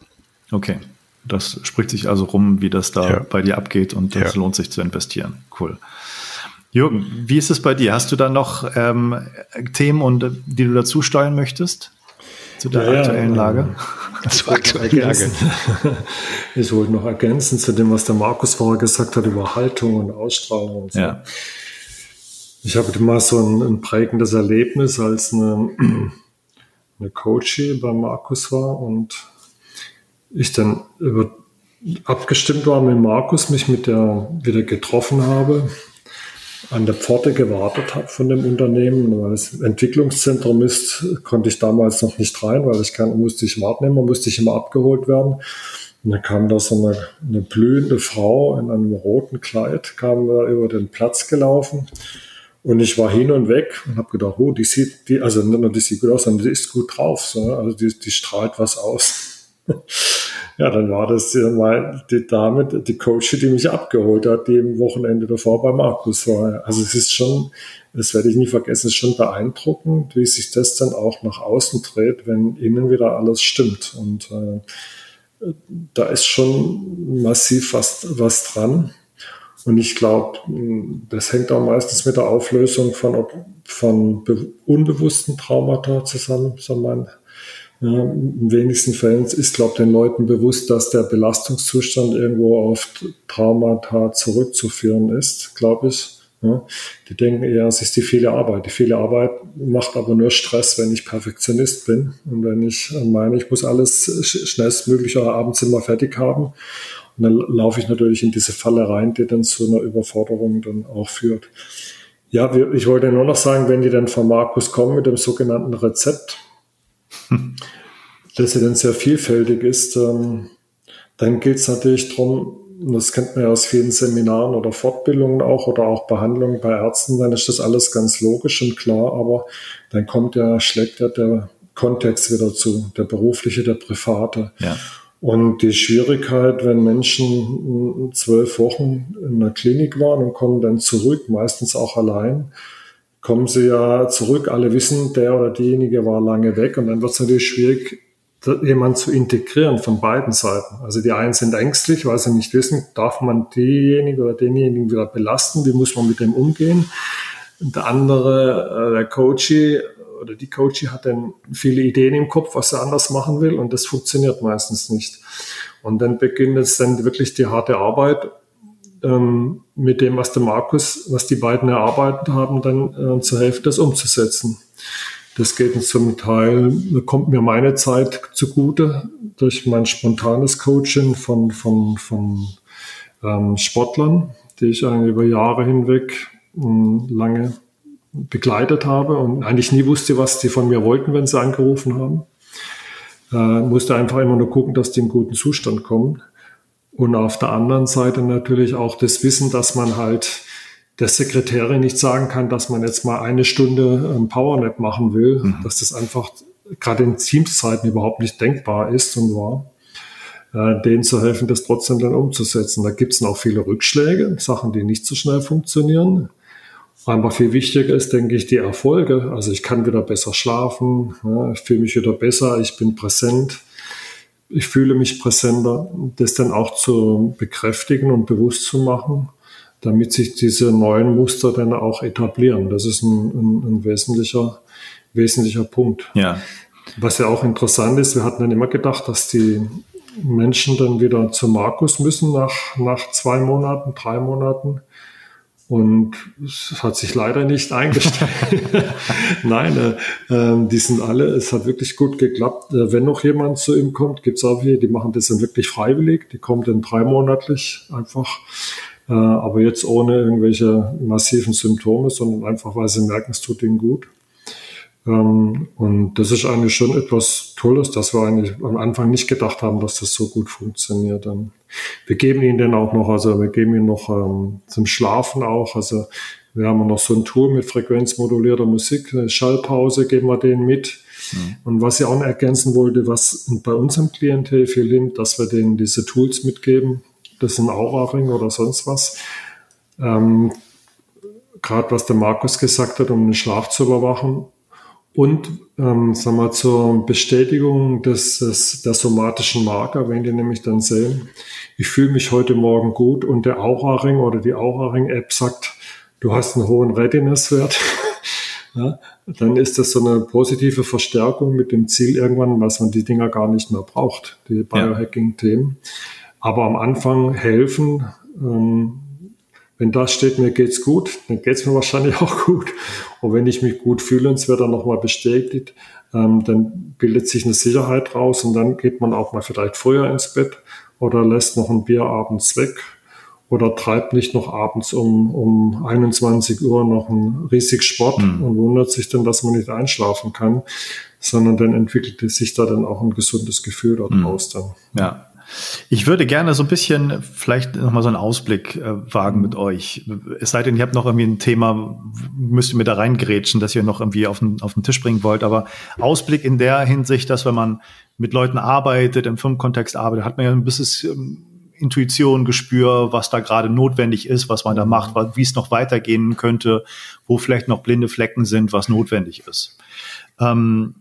Okay. Das spricht sich also rum, wie das da ja. bei dir abgeht und das ja. lohnt sich zu investieren. Cool. Jürgen, wie ist es bei dir? Hast du da noch ähm, Themen, und, die du dazu steuern möchtest? Zu der ja, aktuellen Lage? Zur aktuellen Lage. *laughs* Ich wollte noch ergänzen zu dem, was der Markus vorher gesagt hat über Haltung und Ausstrahlung und so. Ja. Ich habe mal so ein, ein prägendes Erlebnis, als eine, *clears throat* eine Coachie bei Markus war und ich dann über, abgestimmt war mit Markus, mich mit der wieder getroffen habe, an der Pforte gewartet habe von dem Unternehmen, weil es Entwicklungszentrum ist, konnte ich damals noch nicht rein, weil ich kann, musste ich warten immer, musste ich immer abgeholt werden. Und dann kam da so eine, eine blühende Frau in einem roten Kleid, kam da über den Platz gelaufen und ich war hin und weg und habe gedacht, oh, die sieht, die, also nicht nur die sieht gut aus, sondern die ist gut drauf. So, also die, die strahlt was aus. *laughs* ja, dann war das mal die Dame, die Coach, die mich abgeholt hat, die im Wochenende davor bei Markus war. Also es ist schon, das werde ich nie vergessen, es ist schon beeindruckend, wie sich das dann auch nach außen dreht, wenn innen wieder alles stimmt. Und äh, da ist schon massiv was, was dran. Und ich glaube, das hängt auch meistens mit der Auflösung von, von unbewussten Traumata zusammen. So mein, ja, in wenigsten Fällen ist, glaube ich, den Leuten bewusst, dass der Belastungszustand irgendwo auf Traumata zurückzuführen ist, glaube ich. Ja, die denken eher, es ist die viele Arbeit. Die viele Arbeit macht aber nur Stress, wenn ich Perfektionist bin und wenn ich meine, ich muss alles schnellstmöglich abends immer fertig haben. Und dann laufe ich natürlich in diese Falle rein, die dann zu einer Überforderung dann auch führt. Ja, ich wollte nur noch sagen, wenn die dann von Markus kommen mit dem sogenannten Rezept, hm. das ja dann sehr vielfältig ist, ähm, dann gilt es natürlich darum, das kennt man ja aus vielen Seminaren oder Fortbildungen auch oder auch Behandlungen bei Ärzten, dann ist das alles ganz logisch und klar, aber dann kommt ja, schlägt ja der Kontext wieder zu, der berufliche, der private. Ja. Und die Schwierigkeit, wenn Menschen zwölf Wochen in der Klinik waren und kommen dann zurück, meistens auch allein, kommen sie ja zurück, alle wissen, der oder diejenige war lange weg und dann wird es natürlich schwierig, jemanden zu integrieren von beiden Seiten. Also die einen sind ängstlich, weil sie nicht wissen, darf man diejenige oder denjenigen wieder belasten, wie muss man mit dem umgehen. Der andere, äh, der Coachie, oder die Coachie hat dann viele Ideen im Kopf, was er anders machen will und das funktioniert meistens nicht. Und dann beginnt es dann wirklich die harte Arbeit ähm, mit dem, was der Markus, was die beiden erarbeitet haben, dann äh, zur Hälfte das umzusetzen. Das geht zum Teil, kommt mir meine Zeit zugute durch mein spontanes Coaching von, von, von ähm, Sportlern, die ich eigentlich über Jahre hinweg mh, hm, lange begleitet habe und eigentlich nie wusste, was die von mir wollten, wenn sie angerufen haben. Äh, musste einfach immer nur gucken, dass die in guten Zustand kommen. Und auf der anderen Seite natürlich auch das Wissen, dass man halt der Sekretärin nicht sagen kann, dass man jetzt mal eine Stunde ein Powernap machen will, mhm. dass das einfach gerade in Teamszeiten überhaupt nicht denkbar ist und war, äh, denen zu helfen, das trotzdem dann umzusetzen. Da gibt es noch viele Rückschläge, Sachen, die nicht so schnell funktionieren. Aber viel wichtiger ist, denke ich, die Erfolge. Also ich kann wieder besser schlafen, ja, ich fühle mich wieder besser, ich bin präsent, ich fühle mich präsenter. Das dann auch zu bekräftigen und bewusst zu machen, damit sich diese neuen Muster dann auch etablieren. Das ist ein, ein, ein wesentlicher, wesentlicher Punkt. Ja. Was ja auch interessant ist, wir hatten dann immer gedacht, dass die Menschen dann wieder zu Markus müssen nach, nach zwei Monaten, drei Monaten. Und es hat sich leider nicht eingestellt. *laughs* Nein, äh, äh, die sind alle, es hat wirklich gut geklappt. Äh, wenn noch jemand zu ihm kommt, gibt es auch hier, die machen das dann wirklich freiwillig. Die kommen dann dreimonatlich einfach, äh, aber jetzt ohne irgendwelche massiven Symptome, sondern einfach, weil sie merken, es tut ihnen gut. Ähm, und das ist eigentlich schon etwas Tolles, dass wir eigentlich am Anfang nicht gedacht haben, dass das so gut funktioniert. Und wir geben ihnen dann auch noch, also wir geben ihnen noch ähm, zum Schlafen auch, also Wir haben noch so ein Tool mit frequenzmodulierter Musik, Schallpause geben wir denen mit. Mhm. Und was ich auch noch ergänzen wollte, was bei unserem Klientel viel nimmt, dass wir denen diese Tools mitgeben. Das sind Aura-Ring oder sonst was. Ähm, Gerade was der Markus gesagt hat, um den Schlaf zu überwachen. Und ähm, sagen wir, zur Bestätigung des, des, der somatischen Marker, wenn die nämlich dann sehen, ich fühle mich heute Morgen gut und der Aura-Ring oder die Aura-Ring-App sagt, du hast einen hohen Readiness-Wert, *laughs* ja, dann ist das so eine positive Verstärkung mit dem Ziel irgendwann, was man die Dinger gar nicht mehr braucht, die Biohacking-Themen. Aber am Anfang helfen, ähm, wenn da steht, mir geht's gut, dann geht's mir wahrscheinlich *laughs* auch gut. Und wenn ich mich gut fühle und es wird dann nochmal bestätigt, ähm, dann bildet sich eine Sicherheit raus und dann geht man auch mal vielleicht früher ins Bett oder lässt noch ein Bier abends weg oder treibt nicht noch abends um, um 21 Uhr noch einen riesig Sport mhm. und wundert sich dann, dass man nicht einschlafen kann, sondern dann entwickelt sich da dann auch ein gesundes Gefühl daraus mhm. dann. Ja. Ich würde gerne so ein bisschen vielleicht nochmal so einen Ausblick äh, wagen mit euch. Es sei denn, ihr habt noch irgendwie ein Thema, müsst ihr mir da reingrätschen, dass ihr noch irgendwie auf den, auf den Tisch bringen wollt. Aber Ausblick in der Hinsicht, dass wenn man mit Leuten arbeitet, im Firmenkontext arbeitet, hat man ja ein bisschen ähm, Intuition, Gespür, was da gerade notwendig ist, was man da macht, wie es noch weitergehen könnte, wo vielleicht noch blinde Flecken sind, was notwendig ist. Ähm,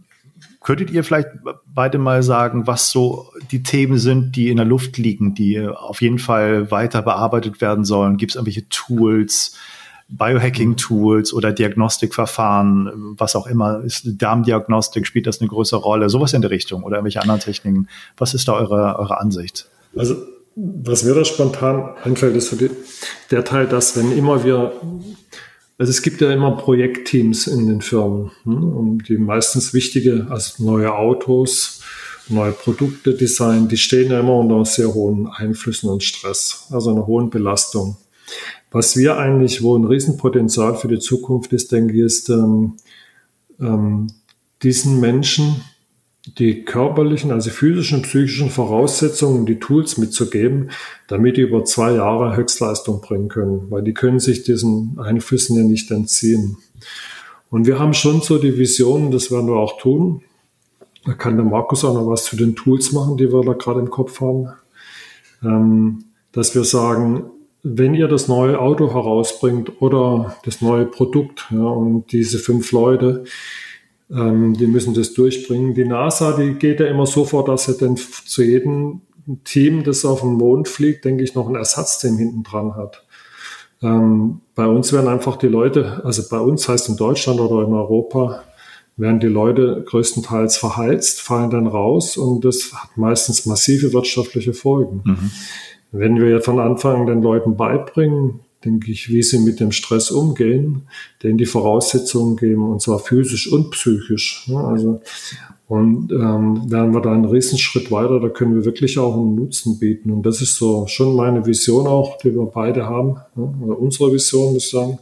Könntet ihr vielleicht beide mal sagen, was so die Themen sind, die in der Luft liegen, die auf jeden Fall weiter bearbeitet werden sollen? Gibt es irgendwelche Tools, Biohacking-Tools oder Diagnostikverfahren, was auch immer? Ist Darmdiagnostik, spielt das eine größere Rolle? Sowas in der Richtung oder irgendwelche anderen Techniken? Was ist da eure, eure Ansicht? Also, was mir da spontan einfällt, ist der Teil, dass wenn immer wir also es gibt ja immer Projektteams in den Firmen, hm, die meistens wichtige, also neue Autos, neue Produkte designen, die stehen ja immer unter sehr hohen Einflüssen und Stress, also einer hohen Belastung. Was wir eigentlich, wo ein Riesenpotenzial für die Zukunft ist, denke ich, ist ähm, ähm, diesen Menschen die körperlichen, also physischen, psychischen Voraussetzungen, die Tools mitzugeben, damit die über zwei Jahre Höchstleistung bringen können, weil die können sich diesen Einflüssen ja nicht entziehen. Und wir haben schon so die Vision, das werden wir auch tun. Da kann der Markus auch noch was zu den Tools machen, die wir da gerade im Kopf haben. Ähm, dass wir sagen, wenn ihr das neue Auto herausbringt oder das neue Produkt ja, und diese fünf Leute, ähm, die müssen das durchbringen. Die NASA, die geht ja immer so vor, dass sie dann zu jedem Team, das auf den Mond fliegt, denke ich, noch ein Ersatzteam hinten dran hat. Ähm, bei uns werden einfach die Leute, also bei uns heißt in Deutschland oder in Europa, werden die Leute größtenteils verheizt, fallen dann raus und das hat meistens massive wirtschaftliche Folgen. Mhm. Wenn wir von Anfang den Leuten beibringen, denke ich, wie sie mit dem Stress umgehen, denen die Voraussetzungen geben, und zwar physisch und psychisch. Also, und ähm, werden wir da einen Riesenschritt weiter, da können wir wirklich auch einen Nutzen bieten. Und das ist so schon meine Vision auch, die wir beide haben, oder unsere Vision, muss ich sagen,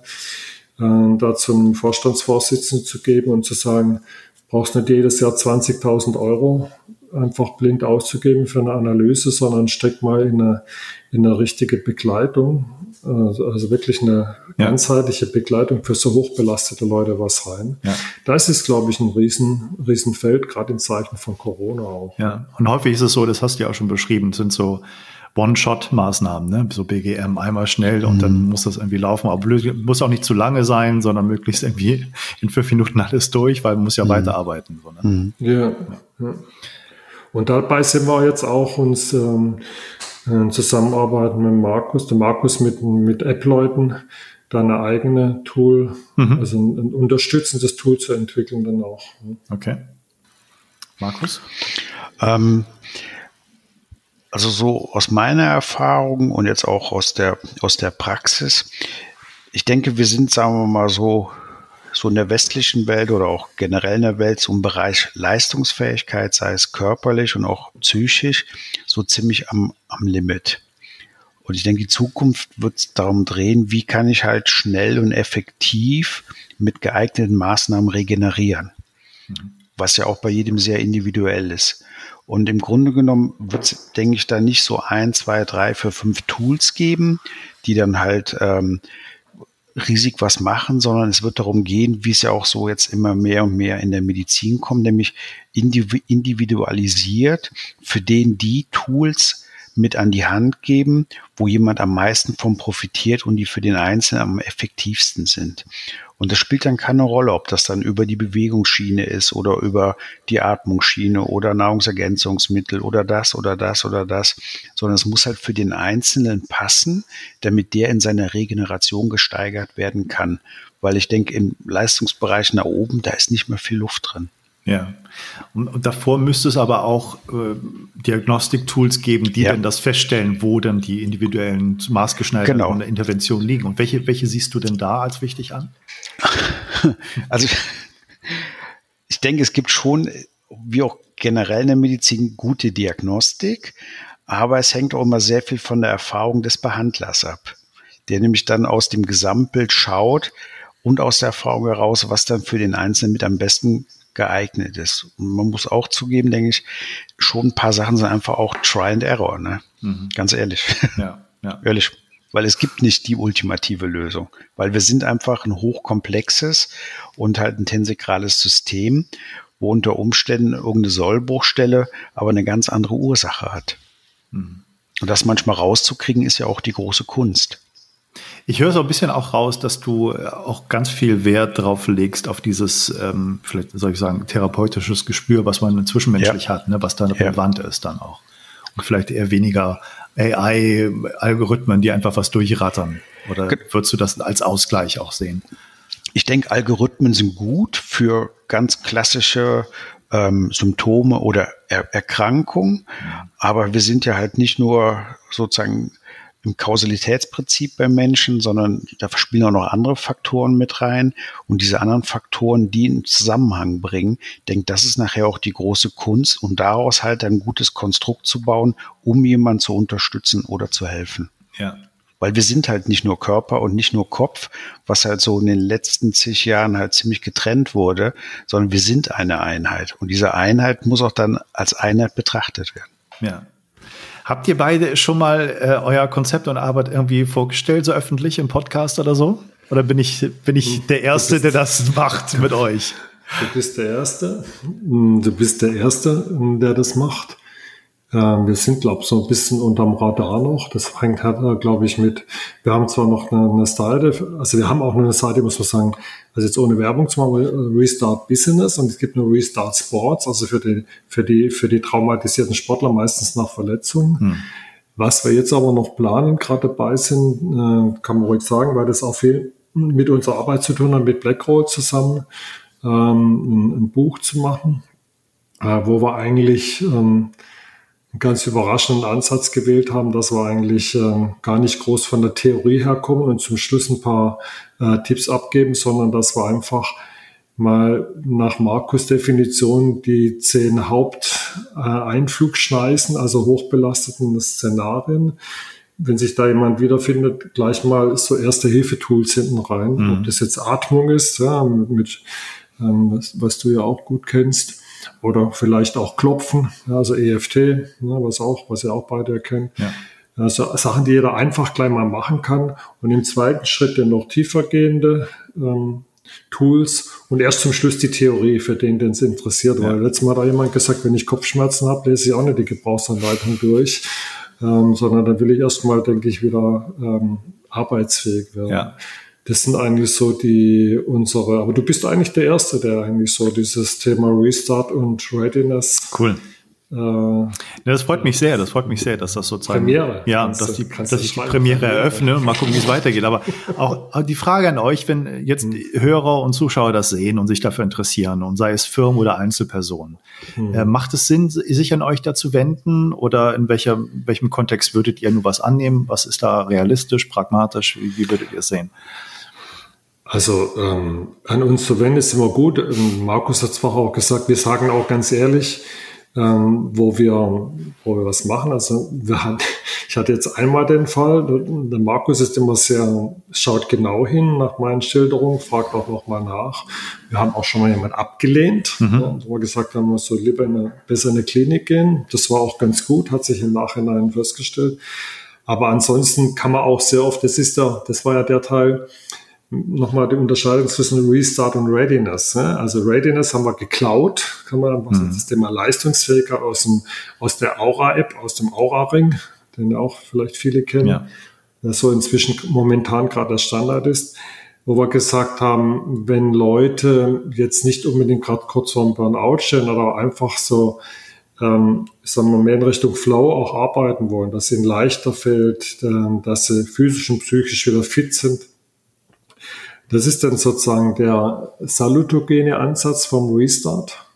äh, da zum Vorstandsvorsitzenden zu geben und zu sagen, brauchst nicht jedes Jahr 20.000 Euro einfach blind auszugeben für eine Analyse, sondern steck mal in eine, in eine richtige Begleitung also, also wirklich eine ja. ganzheitliche Begleitung für so hochbelastete Leute was rein. Ja. Das ist, glaube ich, ein riesen, riesen Feld, gerade in Zeiten von Corona auch. Ja, und häufig ist es so, das hast du ja auch schon beschrieben, sind so One-Shot-Maßnahmen, ne? so BGM, einmal schnell und mhm. dann muss das irgendwie laufen. Aber muss auch nicht zu lange sein, sondern möglichst irgendwie in fünf Minuten alles durch, weil man muss ja mhm. weiterarbeiten. So, ne? mhm. ja. ja. Und dabei sind wir jetzt auch uns ähm, äh, zusammenarbeiten mit Markus, der Markus mit, mit App-Leuten, da eine eigene Tool, mhm. also ein, ein, unterstützendes Tool zu entwickeln dann auch. Okay. Markus? Ähm, also so aus meiner Erfahrung und jetzt auch aus der, aus der Praxis, ich denke, wir sind, sagen wir mal so, so in der westlichen Welt oder auch generell in der Welt so im Bereich Leistungsfähigkeit, sei es körperlich und auch psychisch, so ziemlich am, am Limit. Und ich denke, die Zukunft wird darum drehen, wie kann ich halt schnell und effektiv mit geeigneten Maßnahmen regenerieren. Was ja auch bei jedem sehr individuell ist. Und im Grunde genommen wird es, denke ich, da nicht so ein, zwei, drei, vier, fünf Tools geben, die dann halt ähm, riesig was machen, sondern es wird darum gehen, wie es ja auch so jetzt immer mehr und mehr in der Medizin kommt, nämlich individualisiert für den die Tools mit an die Hand geben, wo jemand am meisten von profitiert und die für den Einzelnen am effektivsten sind. Und das spielt dann keine Rolle, ob das dann über die Bewegungsschiene ist oder über die Atmungsschiene oder Nahrungsergänzungsmittel oder das oder das oder das, sondern es muss halt für den Einzelnen passen, damit der in seiner Regeneration gesteigert werden kann. Weil ich denke, im Leistungsbereich nach oben, da ist nicht mehr viel Luft drin. Ja. Und, und, davor müsste es aber auch äh, Diagnostik-Tools geben, die ja. dann das feststellen, wo dann die individuellen maßgeschneiderten genau. Interventionen liegen. Und welche, welche siehst du denn da als wichtig an? *laughs* Also ich denke, es gibt schon, wie auch generell in der Medizin, gute Diagnostik, aber es hängt auch immer sehr viel von der Erfahrung des Behandlers ab, der nämlich dann aus dem Gesamtbild schaut und aus der Erfahrung heraus, was dann für den Einzelnen mit am besten geeignet ist. Und man muss auch zugeben, denke ich, schon ein paar Sachen sind einfach auch Try and Error, ne? Mhm. Ganz ehrlich. Ja, ja. *laughs* ehrlich. Weil es gibt nicht die ultimative Lösung. Weil wir sind einfach ein hochkomplexes und halt ein tensegrales System, wo unter Umständen irgendeine Sollbruchstelle aber eine ganz andere Ursache hat. Mhm. Und das manchmal rauszukriegen, ist ja auch die große Kunst. Ich höre so ein bisschen auch raus, dass du äh, auch ganz viel Wert drauf legst, auf dieses, ähm, vielleicht soll ich sagen, therapeutisches Gespür, was man zwischenmenschlich ja. hat, ne, was dann ja. relevant ist dann auch. Vielleicht eher weniger AI-Algorithmen, die einfach was durchrattern. Oder würdest du das als Ausgleich auch sehen? Ich denke, Algorithmen sind gut für ganz klassische ähm, Symptome oder er Erkrankungen. Aber wir sind ja halt nicht nur sozusagen im Kausalitätsprinzip beim Menschen, sondern da spielen auch noch andere Faktoren mit rein. Und diese anderen Faktoren, die in Zusammenhang bringen, denke, das ist nachher auch die große Kunst und daraus halt ein gutes Konstrukt zu bauen, um jemanden zu unterstützen oder zu helfen. Ja. Weil wir sind halt nicht nur Körper und nicht nur Kopf, was halt so in den letzten zig Jahren halt ziemlich getrennt wurde, sondern wir sind eine Einheit. Und diese Einheit muss auch dann als Einheit betrachtet werden. Ja. Habt ihr beide schon mal äh, euer Konzept und Arbeit irgendwie vorgestellt, so öffentlich im Podcast oder so? Oder bin ich, bin ich der Erste, der das macht *laughs* mit euch? Du bist der Erste. Du bist der Erste, der das macht. Ähm, wir sind, glaube ich, so ein bisschen unterm Radar noch. Das hängt halt, glaube ich, mit, wir haben zwar noch eine, eine, Seite, also wir haben auch eine Seite, muss man sagen, also jetzt ohne Werbung zu machen, äh, Restart Business und es gibt nur Restart Sports, also für die, für die, für die traumatisierten Sportler meistens nach Verletzungen. Hm. Was wir jetzt aber noch planen, gerade dabei sind, äh, kann man ruhig sagen, weil das auch viel mit unserer Arbeit zu tun hat, mit Blackroll zusammen, ähm, ein, ein, Buch zu machen, äh, wo wir eigentlich, ähm, einen ganz überraschenden Ansatz gewählt haben, dass wir eigentlich äh, gar nicht groß von der Theorie herkommen und zum Schluss ein paar äh, Tipps abgeben, sondern dass wir einfach mal nach Markus Definition die zehn Haupteinflugschneisen, äh, also hochbelasteten Szenarien, wenn sich da jemand wiederfindet, gleich mal so erste Hilfetools hinten rein. Mhm. Ob das jetzt Atmung ist, ja, mit, mit ähm, was, was du ja auch gut kennst, oder vielleicht auch Klopfen, also EFT, ne, was auch, was ihr auch beide erkennt. Ja. Also Sachen, die jeder einfach gleich mal machen kann. Und im zweiten Schritt dann noch tiefergehende ähm, Tools und erst zum Schluss die Theorie für den, den es interessiert. Ja. Weil letztes Mal hat jemand gesagt, wenn ich Kopfschmerzen habe, lese ich auch nicht die Gebrauchsanleitung durch, ähm, sondern dann will ich erstmal, denke ich, wieder ähm, arbeitsfähig werden. Ja. Das sind eigentlich so die unsere, aber du bist eigentlich der Erste, der eigentlich so dieses Thema Restart und Readiness. Cool. Äh, das freut mich sehr, das freut mich sehr, dass das sozusagen. Premiere. Ja, dass, die, dass ich die Premiere eröffne und mal gucken, wie es weitergeht. Aber auch die Frage an euch, wenn jetzt mhm. Hörer und Zuschauer das sehen und sich dafür interessieren, und sei es Firmen oder Einzelpersonen, mhm. äh, macht es Sinn, sich an euch dazu wenden oder in welcher, welchem Kontext würdet ihr nur was annehmen? Was ist da realistisch, pragmatisch? Wie, wie würdet ihr es sehen? Also ähm, an uns zu wenden ist immer gut. Ähm, Markus hat zwar auch gesagt, wir sagen auch ganz ehrlich, ähm, wo wir wo wir was machen. Also wir haben, *laughs* ich hatte jetzt einmal den Fall, der Markus ist immer sehr, schaut genau hin nach meinen Schilderungen, fragt auch nochmal nach. Wir haben auch schon mal jemand abgelehnt, mhm. ja, wo wir gesagt haben, man soll lieber in eine, besser in eine Klinik gehen. Das war auch ganz gut, hat sich im Nachhinein festgestellt. Aber ansonsten kann man auch sehr oft, das ist der, das war ja der Teil, nochmal die Unterscheidung zwischen Restart und Readiness. Ne? Also Readiness haben wir geklaut, kann man was mhm. das Thema leistungsfähiger aus, dem, aus der Aura-App, aus dem Aura-Ring, den auch vielleicht viele kennen, ja. das so inzwischen momentan gerade der Standard ist, wo wir gesagt haben, wenn Leute jetzt nicht unbedingt gerade kurz vor dem Burnout stehen oder einfach so ähm, sagen wir mehr in Richtung Flow auch arbeiten wollen, dass ihnen leichter fällt, äh, dass sie physisch und psychisch wieder fit sind, das ist dann sozusagen der salutogene Ansatz vom Restart.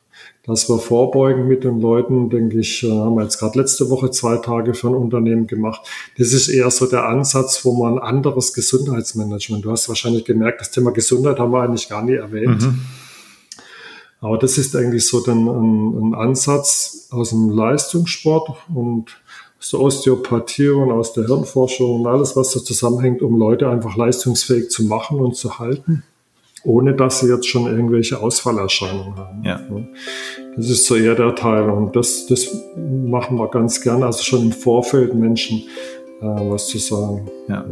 Dass wir vorbeugen mit den Leuten, denke ich, äh, haben wir jetzt gerade letzte Woche zwei Tage für ein Unternehmen gemacht. Das ist eher so der Ansatz, wo man anderes Gesundheitsmanagement, du hast wahrscheinlich gemerkt, das Thema Gesundheit haben wir eigentlich gar nie erwähnt. Mhm. Aber das ist eigentlich so dann ein, ein Ansatz aus dem Leistungssport und aus der Osteopathie und aus der Hirnforschung und alles, was da zusammenhängt, um Leute einfach leistungsfähig zu machen und zu halten, ohne dass sie jetzt schon irgendwelche Ausfallerscheinungen haben. Ja. Das ist so eher der Teil und das, das machen wir ganz gerne, also schon im Vorfeld Menschen äh, was zu sagen. Ja.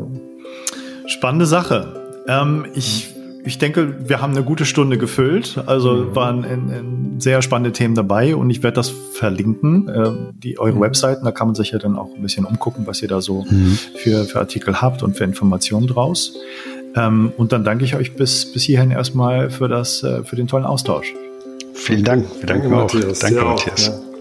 Spannende Sache. Ähm, ich ich denke, wir haben eine gute Stunde gefüllt. Also mhm. waren in, in sehr spannende Themen dabei und ich werde das verlinken, äh, die eure mhm. Webseiten. Da kann man sich ja dann auch ein bisschen umgucken, was ihr da so mhm. für, für Artikel habt und für Informationen draus. Ähm, und dann danke ich euch bis, bis hierhin erstmal für, das, äh, für den tollen Austausch. Vielen Dank. Wir danken, danke, auch. Matthias. Danke, Matthias. Ja.